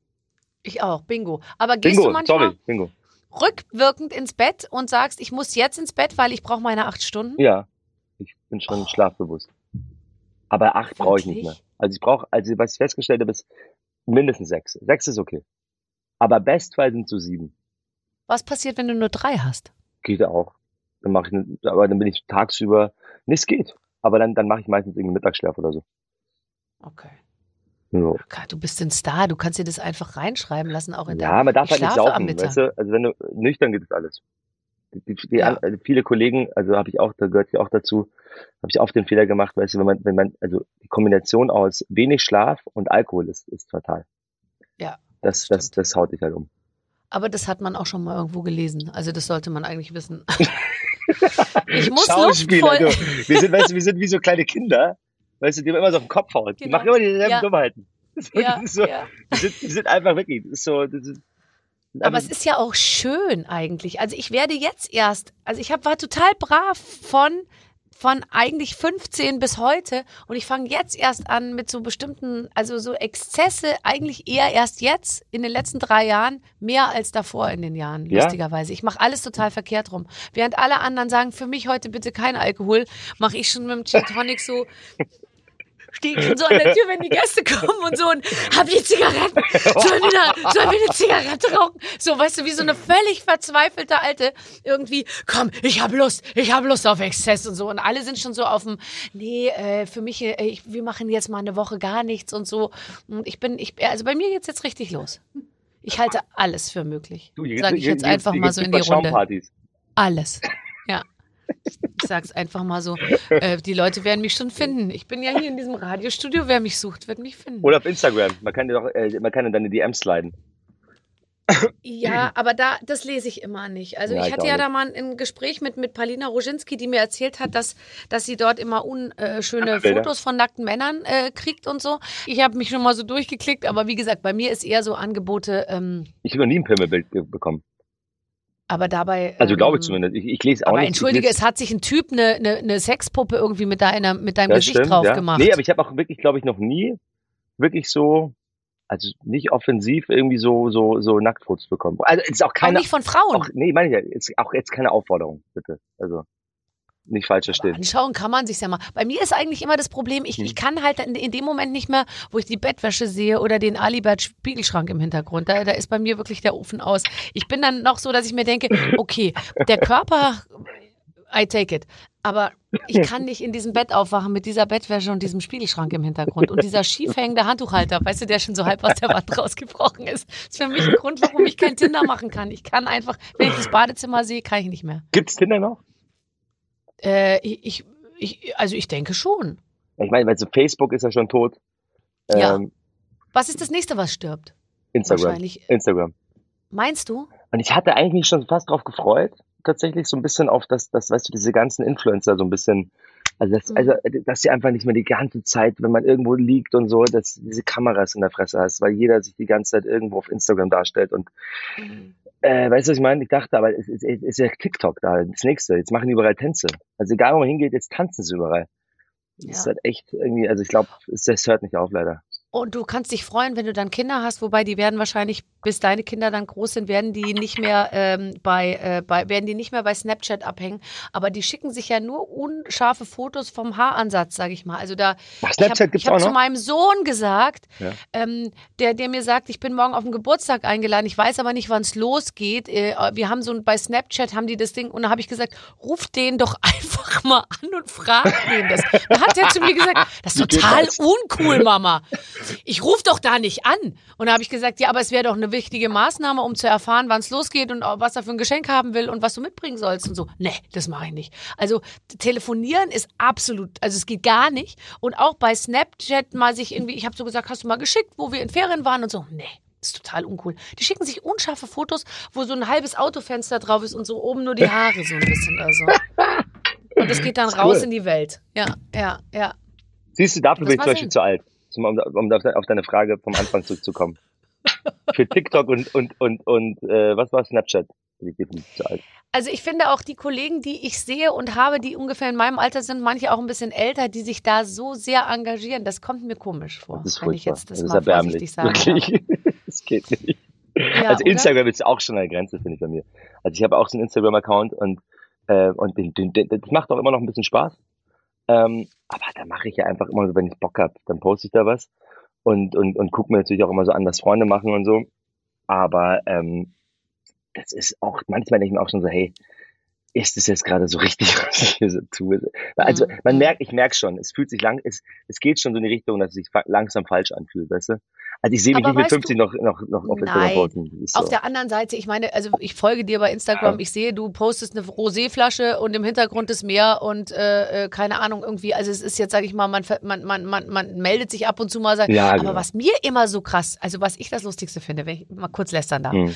Ich auch, bingo. Aber gehst Bingo, du manchmal sorry, Bingo. rückwirkend ins Bett und sagst, ich muss jetzt ins Bett, weil ich brauche meine acht Stunden? Ja, ich bin schon Oh. schlafbewusst. Aber acht brauche ich nicht mehr. Also ich brauche, also was ich festgestellt habe, ist mindestens sechs. Sechs ist okay. Aber Bestfall sind so sieben. Was passiert, wenn du nur drei hast? Geht auch. Dann mache ich, ne- aber dann bin ich tagsüber, nee, es geht. Aber dann, dann mache ich meistens irgendwie Mittagsschlaf oder so. Okay. So. Gott, Du bist ein Star, du kannst dir das einfach reinschreiben lassen, auch in Ja, man darf ich halt nicht saufen, weißt du? Also wenn du nüchtern geht das alles. Die, die, Ja. also viele Kollegen, also habe ich auch, da gehört ja auch dazu, habe ich oft den Fehler gemacht, weißt du, wenn man, wenn man, also die Kombination aus wenig Schlaf und Alkohol ist, ist fatal. Ja, Das, das, das haut dich halt um. Aber das hat man auch schon mal irgendwo gelesen. Also das sollte man eigentlich wissen. ich muss Schauspieler, du. Wir sind, weißt du, wir sind wie so kleine Kinder, weißt du, die man immer so auf den Kopf haut. Die Genau. machen immer dieselben Ja. Dummheiten. Ist, Ja, so, ja. Die, sind, die sind einfach wirklich, das ist so, das ist, Aber es ist ja auch schön eigentlich. Also ich werde jetzt erst, also ich hab, war total brav von von eigentlich 15 bis heute und ich fange jetzt erst an mit so bestimmten, also so Exzesse eigentlich eher erst jetzt in den letzten drei Jahren mehr als davor in den Jahren, Ja. lustigerweise. Ich mache alles total verkehrt rum. Während alle anderen sagen, für mich heute bitte kein Alkohol, mache ich schon mit dem Gin Tonic so stehe ich schon so an der Tür, wenn die Gäste kommen und so und hab die Zigaretten. Sollen wir, da, sollen wir eine Zigarette rauchen? So, weißt du, wie so eine völlig verzweifelte Alte irgendwie, komm, ich hab Lust, ich hab Lust auf Exzess und so. Und alle sind schon so auf dem, nee, äh, für mich, äh, ich, wir machen jetzt mal eine Woche gar nichts und so. Und ich bin, ich, also bei mir geht's jetzt richtig los. Ich halte alles für möglich. du, hier Sag gibt's- ich jetzt hier einfach gibt's- mal so in die Runde. Alles. Ja. Ich sag's einfach mal so. Äh, die Leute werden mich schon finden. Ich bin ja hier in diesem Radiostudio. Wer mich sucht, wird mich finden. Oder auf Instagram. Man kann dir doch, äh, man kann in deine DMs sliden. Ja, aber da, das lese ich immer nicht. Also Ja, ich hatte ja nicht. da mal ein Gespräch mit, mit Paulina Roginski, die mir erzählt hat, dass, dass sie dort immer unschöne Bilder. Fotos von nackten Männern äh, kriegt und so. Ich habe mich schon mal so durchgeklickt, aber wie gesagt, bei mir ist eher so Angebote, ähm, Ich habe noch nie ein Pimmelbild bekommen. Aber dabei. Also glaube ich ähm, zumindest. Ich, ich lese auch Aber nicht. entschuldige, es hat sich ein Typ eine, eine, eine Sexpuppe irgendwie mit, deiner, mit deinem das Gesicht stimmt, drauf ja. gemacht. Nee, aber ich habe auch wirklich, glaube ich, noch nie wirklich so, also nicht offensiv irgendwie so, so, so Nacktfotos bekommen. Also es ist auch auch keine, nicht von Frauen. auch, nee, meine ich ja, ist auch jetzt keine Aufforderung, bitte. Also nicht falsch Aber verstehen. anschauen kann man sich ja mal. Bei mir ist eigentlich immer das Problem, ich, Hm. ich kann halt in, in dem Moment nicht mehr, wo ich die Bettwäsche sehe oder den Alibert Spiegelschrank im Hintergrund. Da, da ist bei mir wirklich der Ofen aus. Ich bin dann noch so, dass ich mir denke, okay, der Körper, I take it. Aber ich kann nicht in diesem Bett aufwachen mit dieser Bettwäsche und diesem Spiegelschrank im Hintergrund und dieser schief hängende Handtuchhalter, weißt du, der schon so halb aus der Wand rausgebrochen ist. Das ist für mich ein Grund, warum ich kein Tinder machen kann. Ich kann einfach, wenn ich das Badezimmer sehe, kann ich nicht mehr. Gibt's Tinder noch? Äh, ich, ich, also ich denke schon. Ich meine, weil so Facebook ist ja schon tot. Ja. Ähm, Was ist das nächste, was stirbt? Instagram. Wahrscheinlich. Instagram. Meinst du? Und ich hatte eigentlich mich schon fast drauf gefreut, tatsächlich so ein bisschen auf das, das, weißt du, diese ganzen Influencer so ein bisschen, also das, Mhm. also, dass sie einfach nicht mehr die ganze Zeit, wenn man irgendwo liegt und so, dass diese Kameras in der Fresse hast, weil jeder sich die ganze Zeit irgendwo auf Instagram darstellt und, äh, weißt du, was ich meine? Ich dachte, aber es ist, es ist ja TikTok da, das nächste. Jetzt machen die überall Tänze. Also egal, wo man hingeht, jetzt tanzen sie überall. Das ist halt echt irgendwie, also ich glaube, es, das hört nicht auf, leider. Und du kannst dich freuen, wenn du dann Kinder hast, wobei die werden wahrscheinlich, bis deine Kinder dann groß sind, werden die nicht mehr ähm, bei, äh, bei, werden die nicht mehr bei Snapchat abhängen. Aber die schicken sich ja nur unscharfe Fotos vom Haaransatz, sage ich mal. Also da Ach, ich habe hab zu meinem Sohn gesagt, Ja. ähm, der, der mir sagt, ich bin morgen auf den Geburtstag eingeladen, ich weiß aber nicht, wann es losgeht. Äh, wir haben so ein, bei Snapchat haben die das Ding und da habe ich gesagt, ruf den doch einfach mal an und frag den das. Da hat er zu mir gesagt, das ist total uncool, Mama. Ich ruf doch da nicht an. Und da habe ich gesagt, ja, aber es wäre doch eine wichtige Maßnahme, um zu erfahren, wann es losgeht und was er für ein Geschenk haben will und was du mitbringen sollst und so. Nee, das mache ich nicht. Also telefonieren ist absolut, also es geht gar nicht. Und auch bei Snapchat mal sich irgendwie, ich habe so gesagt, hast du mal geschickt, wo wir in Ferien waren und so. Nee. Das ist total uncool. Die schicken sich unscharfe Fotos, wo so ein halbes Autofenster drauf ist und so oben nur die Haare so ein bisschen oder so. Und das geht dann raus cool. in die Welt. Ja, ja, ja. Siehst du, dafür bin ich zum Beispiel zu alt, um, um auf de- auf deine Frage vom Anfang zurückzukommen. Für TikTok und, und, und, und äh, was war Snapchat? Also ich finde auch die Kollegen, die ich sehe und habe, die ungefähr in meinem Alter sind, manche auch ein bisschen älter, die sich da so sehr engagieren, das kommt mir komisch vor, Das ist wenn ich jetzt das, das ist mal vorsichtig. Wirklich. Das geht nicht. Ja, also oder? Instagram ist auch schon eine Grenze, finde ich bei mir. Also ich habe auch so einen Instagram-Account und, äh, und den, den, den, das macht auch immer noch ein bisschen Spaß. Ähm, aber da mache ich ja einfach immer so, wenn ich Bock hab, dann poste ich da was und, und, und gucke mir natürlich auch immer so an, was Freunde machen und so. Aber ähm, das ist auch, manchmal denke ich mir auch schon so, hey, ist es jetzt gerade so richtig, was ich hier so tue? Also Mhm. man merkt, ich merke schon, es fühlt sich lang, es, es geht schon so in die Richtung, dass es sich langsam falsch anfühlt, weißt du? Also ich sehe mich Aber nicht mit weißt du- 50 noch, noch, noch auf Instagram posten. Ist Auf so. der anderen Seite, ich meine, also ich folge dir bei Instagram, Ja. ich sehe, du postest eine Roséflasche und im Hintergrund das Meer und äh, äh, keine Ahnung irgendwie, also es ist jetzt, sage ich mal, man, man, man, man, man meldet sich ab und zu mal, sagt, Ja, aber genau. was mir immer so krass, also was ich das Lustigste finde, wenn ich mal kurz lästern darf, Hm.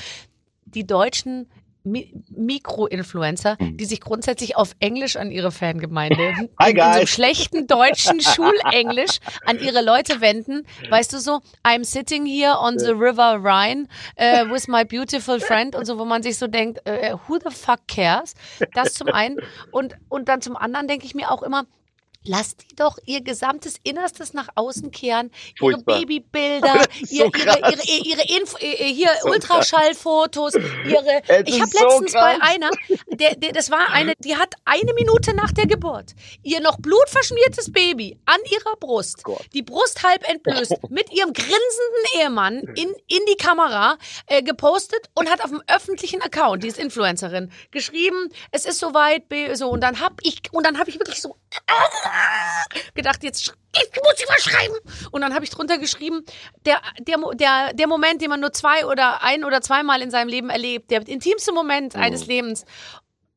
die deutschen Mi Mikro-Influencer, Hm. die sich grundsätzlich auf Englisch an ihre Fangemeinde, in, in so schlechten deutschen Schulenglisch an ihre Leute wenden. Weißt du so, I'm sitting here on the river Rhine äh, with my beautiful friend und so, wo man sich so denkt, äh, who the fuck cares? Das zum einen. Und, und dann zum anderen denke ich mir auch immer, Lass die doch ihr gesamtes Innerstes nach außen kehren. Ihre Furchtbar. Babybilder, so ihre, krass. ihre, ihre Info, hier So Ultraschallfotos, ihre. Ich habe so letztens bei krass. einer, der, der, das war eine, die hat eine Minute nach der Geburt ihr noch blutverschmiertes Baby an ihrer Brust, Gott. die Brust halb entblößt, mit ihrem grinsenden Ehemann in, in die Kamera äh, gepostet und hat auf dem öffentlichen Account, die ist Influencerin, geschrieben, es ist soweit, so und dann hab ich und dann habe ich wirklich so gedacht, jetzt ich muss ich was schreiben. Und dann habe ich drunter geschrieben, der, der, der, der Moment, den man nur zwei oder ein oder zweimal in seinem Leben erlebt, der intimste Moment eines Lebens,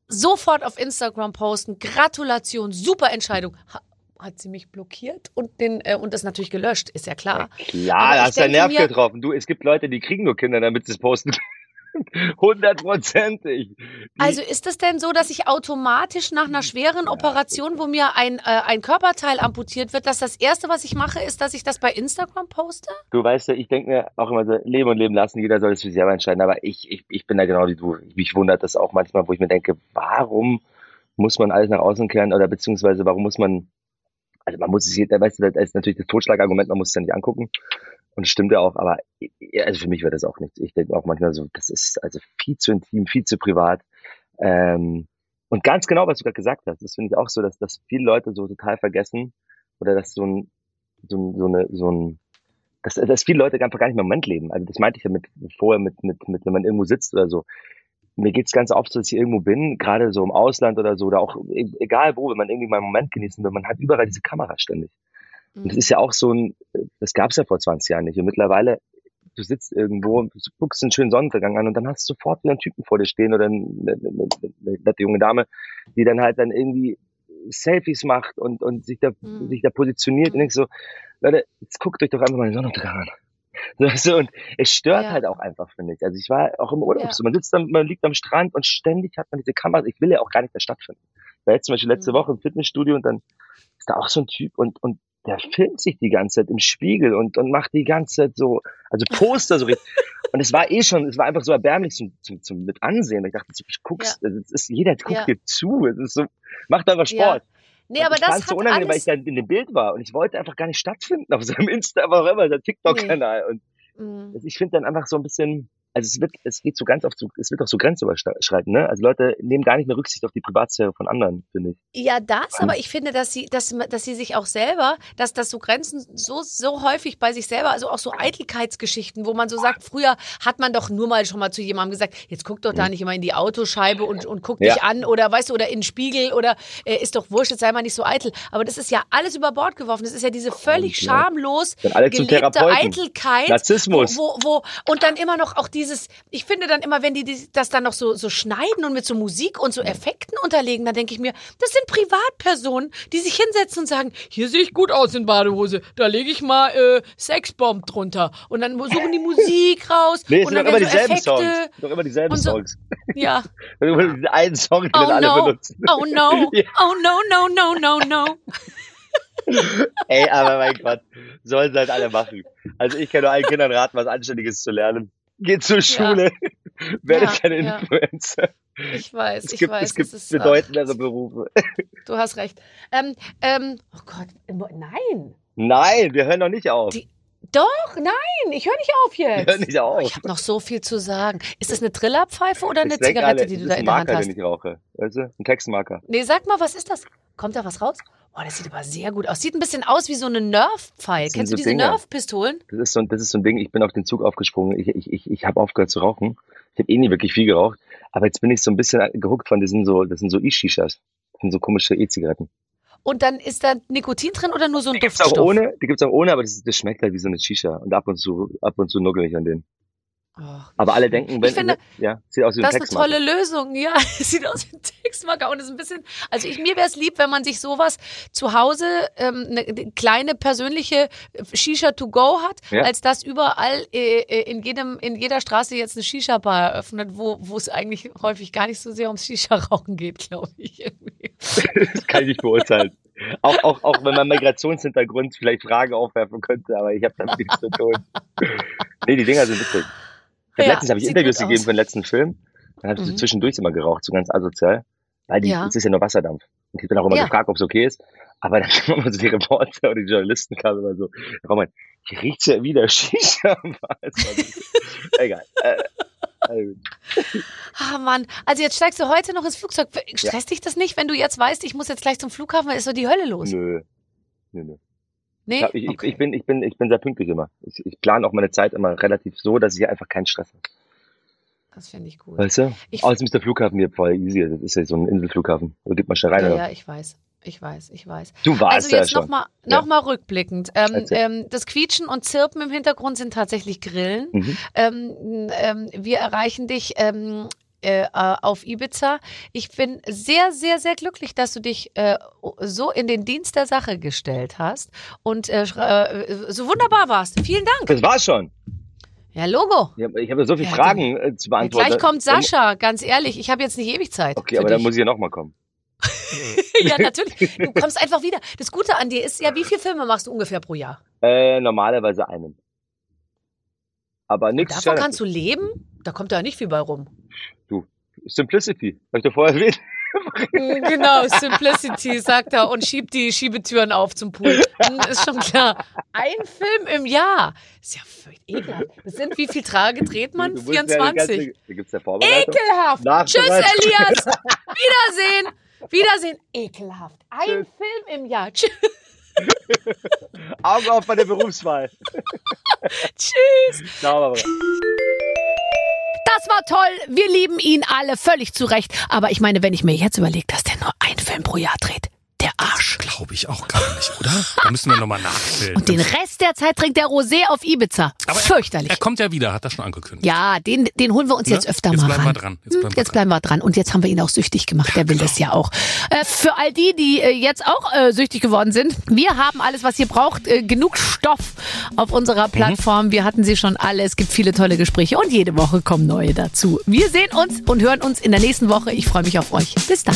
sofort auf Instagram posten, Gratulation, super Entscheidung. Ha, hat sie mich blockiert und den und das natürlich gelöscht, ist ja klar. Klar, Aber da hast du einen Nerv mir- getroffen. Du, es gibt Leute, die kriegen nur Kinder, damit sie es posten. Hundertprozentig. Also ist es denn so, dass ich automatisch nach einer schweren Operation, wo mir ein, äh, ein Körperteil amputiert wird, dass das Erste, was ich mache, ist, dass ich das bei Instagram poste? Du weißt ja, ich denke mir auch immer so, leben und leben lassen, jeder soll es für sich selber entscheiden, aber ich, ich, ich bin da genau wie du. Mich wundert das auch manchmal, wo ich mir denke, warum muss man alles nach außen kehren oder beziehungsweise warum muss man, also man muss es, jeder, weißt du, das ist natürlich das Totschlagargument, man muss es ja nicht angucken und es stimmt ja auch, aber also für mich wird das auch nichts. Ich denke auch manchmal so, das ist also viel zu intim, viel zu privat. Ähm, und ganz genau, was du gerade gesagt hast, das finde ich auch so, dass, dass viele Leute so total vergessen oder dass so ein, so, ein, so eine, so ein, dass, dass viele Leute einfach gar nicht mehr im Moment leben. Also das meinte ich ja mit vorher mit, mit, mit wenn man irgendwo sitzt oder so. Mir geht's ganz oft so, dass ich irgendwo bin, gerade so im Ausland oder so, oder auch e- egal wo, wenn man irgendwie mal einen Moment genießen will, man hat überall diese Kamera ständig. Und das ist ja auch so ein, das gab's ja vor 20 Jahren nicht. Und mittlerweile, du sitzt irgendwo, du guckst einen schönen Sonnenuntergang an und dann hast du sofort wieder einen Typen vor dir stehen oder eine, eine, eine, eine nette junge Dame, die dann halt dann irgendwie Selfies macht und, und sich da, Mhm. sich da positioniert und denkst so, Leute, jetzt guckt euch doch einfach mal den Sonnenuntergang an. So, und es stört Ja. halt auch einfach, finde ich. Also ich war auch im Urlaub, Ja. so, man sitzt dann, man liegt am Strand und ständig hat man diese Kamera. Ich will ja auch gar nicht mehr stattfinden. Ich war jetzt zum Beispiel letzte Mhm. Woche im Fitnessstudio und dann ist da auch so ein Typ und, und der filmt sich die ganze Zeit im Spiegel und, und macht die ganze Zeit so, also Poster so richtig. Und es war eh schon, es war einfach so erbärmlich zum, zum, zum mit ansehen. Ich dachte, ich guck's, es ist, jeder guckt Ja. dir zu. Es ist so, macht einfach Sport. Nee, aber ich das fand's so unangenehm, weil ich dann in dem Bild war und ich wollte einfach gar nicht stattfinden auf seinem Insta, aber auch immer, der TikTok-Kanal. Und Mhm. ich finde dann einfach so ein bisschen, also es wird, es geht so ganz oft so, es wird auch so grenzüberschreitend, ne? Also Leute nehmen gar nicht mehr Rücksicht auf die Privatsphäre von anderen, finde ich. Ja, das, aber ich finde, dass sie, dass, dass sie sich auch selber, dass das so Grenzen so, so häufig bei sich selber, also auch so Eitelkeitsgeschichten, wo man so sagt, früher hat man doch nur mal schon mal zu jemandem gesagt, jetzt guck doch da nicht immer in die Autoscheibe und, und guck Mhm. Ja. dich an oder weißt du, oder in den Spiegel oder äh, ist doch wurscht, jetzt sei mal nicht so eitel. Aber das ist ja alles über Bord geworfen. Das ist ja diese völlig Ja. schamlos gelebte. Eitelkeit. Narzissmus. Wo, wo, und dann immer noch auch dieses, ich finde dann immer, wenn die das dann noch so, so schneiden und mit so Musik und so Effekten unterlegen, dann denke ich mir, das sind Privatpersonen, die sich hinsetzen und sagen, hier sehe ich gut aus in Badehose, da lege ich mal äh, Sexbomb drunter. Und dann suchen die Musik raus. Nee, es und sind doch immer so dieselben Effekte. Songs. Doch immer dieselben so- Songs. Ja. Diesen einen Song, den Oh alle no. benutzen. Oh no. Ja. Oh no, no, no, no, no. Ey, aber mein Gott, sollen sie halt alle machen. Also ich kann nur allen Kindern raten, was Anständiges zu lernen. Geht zur Schule, Ja, keine ja. Influencer. Ich weiß, Es ich gibt, weiß. es gibt ist, bedeutendere ach, Berufe. Du hast recht. Ähm, ähm, oh Gott, nein. Nein, wir hören noch nicht auf. Die- Doch, nein, ich höre nicht auf jetzt. Hör nicht auf. Ich habe noch so viel zu sagen. Ist das eine Trillerpfeife oder eine Zigarette, alle, die du da in ein der Hand Marker, hast? den ich rauche. Weißt du? Ein Textmarker. Nee, sag mal, was ist das? Kommt da was raus? Boah, das sieht aber sehr gut aus. Sieht ein bisschen aus wie so eine Nerf-Pfeil. Kennst du so diese Dinger. Nerf-Pistolen? Das ist so, ein- das ist so ein Ding, ich bin auf den Zug aufgesprungen. Ich, ich, ich, ich habe aufgehört zu rauchen. Ich habe eh nie wirklich viel geraucht. Aber jetzt bin ich so ein bisschen gehuckt von, das sind so, das sind so E-Shishas. Das sind so komische E-Zigaretten. Und dann ist da Nikotin drin oder nur so ein Die gibt's auch Duftstoff? ohne, die gibt's auch ohne, aber das, das schmeckt halt wie so eine Shisha. Und ab und zu, ab und zu nuggel ich an denen. Aber alle denken, wenn, Ich finde, ja, sieht aus wie ein Das ist eine tolle Lösung, ja. Sieht aus wie ein Textmarker und ist ein bisschen, also ich, mir wäre es lieb, wenn man sich sowas zu Hause, ähm, eine eine kleine persönliche Shisha to go hat, Ja. als dass überall äh, äh, in jedem, in jeder Straße jetzt eine Shisha-Bar eröffnet, wo, wo es eigentlich häufig gar nicht so sehr ums Shisha-Rauchen geht, glaube ich. Irgendwie. Das kann ich nicht beurteilen. Auch, auch, auch wenn mein Migrationshintergrund vielleicht Fragen aufwerfen könnte, aber ich habe damit nichts zu tun. Nee, die Dinger sind witzig. Ja, letztens habe ich Interviews aus. gegeben für den letzten Film. Dann habe ich Mhm. zwischendurch immer geraucht, so ganz asozial. Weil die, Ja. es ist ja nur Wasserdampf. Und ich bin auch immer Ja. gefragt, ob es okay ist. Aber dann kamen immer so die Reporter oder die Journalisten kamen immer so, Roman, hier riecht's ja wieder Shisha. Egal. Äh, also, Ah Mann, also jetzt steigst du heute noch ins Flugzeug. Stresst dich das nicht, wenn du jetzt weißt, ich muss jetzt gleich zum Flughafen, ist so die Hölle los? nö. Nö, nö. Nee? Ich, Okay. ich, bin, ich, bin, ich bin sehr pünktlich immer. Ich, ich plane auch meine Zeit immer relativ so, dass ich hier einfach keinen Stress habe. Das finde ich gut. Weißt du? Ich- Außerdem ist der Flughafen hier voll easy. Das ist ja so ein Inselflughafen. Da geht man schnell rein. Ja, oder? ja, ich weiß. Ich weiß, ich weiß. Du warst Also jetzt nochmal noch mal rückblickend. Ähm, ähm, das Quietschen und Zirpen im Hintergrund sind tatsächlich Grillen. Mhm. Ähm, ähm, wir erreichen dich ähm, äh, äh, auf Ibiza. Ich bin sehr, sehr, sehr glücklich, dass du dich äh, so in den Dienst der Sache gestellt hast und äh, äh, so wunderbar warst. Vielen Dank. Das war's schon. Ja, Logo. Ich habe ja so viele Ja, Fragen äh, zu Ja, beantworten. gleich kommt Dann- Sascha, ganz ehrlich. Ich habe jetzt nicht ewig Zeit. Okay, aber dann dich. muss ich ja nochmal kommen. ja, natürlich. Du kommst einfach wieder. Das Gute an dir ist ja, wie viele Filme machst du ungefähr pro Jahr? Äh, normalerweise einen. Aber nichts davon kannst du leben? Da kommt da nicht viel bei rum. Simplicity. Hab ich doch vorher erwähnt. Genau, Simplicity, sagt er und schiebt die Schiebetüren auf zum Pool. Hm, Ist schon klar. Ein Film im Jahr. Ist ja völlig ekelhaft. Das sind, wie viel Tage dreht man? Du musst ja die 24. ganze- Da gibt's ja Vorbereitung. Ekelhaft. Tschüss, Elias. Wiedersehen. Wiedersehen. Ekelhaft. Ein Tschüss. Film im Jahr. Tschüss. Augen auf bei der Berufswahl. Tschüss. Ciao, Barbara. Das war toll. Wir lieben ihn alle völlig zu Recht. Aber ich meine, wenn ich mir jetzt überlege, dass der nur einen Film pro Jahr dreht, der Arsch. Glaube ich auch gar nicht, oder? Da müssen wir nochmal nachzählen. Und den Rest der Zeit trinkt der Rosé auf Ibiza. Aber Fürchterlich. Er kommt ja wieder, hat er schon angekündigt. Ja, den, den holen wir uns Ne? jetzt öfter Jetzt mal bleiben wir ran. dran. Jetzt Hm, bleiben wir Jetzt bleiben wir dran. Und jetzt haben wir ihn auch süchtig gemacht. Der will das ja auch. Äh, für all die, die äh, jetzt auch äh, süchtig geworden sind, wir haben alles, was ihr braucht. Äh, genug Stoff auf unserer Plattform. Wir hatten sie schon alle. Es gibt viele tolle Gespräche und jede Woche kommen neue dazu. Wir sehen uns und hören uns in der nächsten Woche. Ich freue mich auf euch. Bis dann.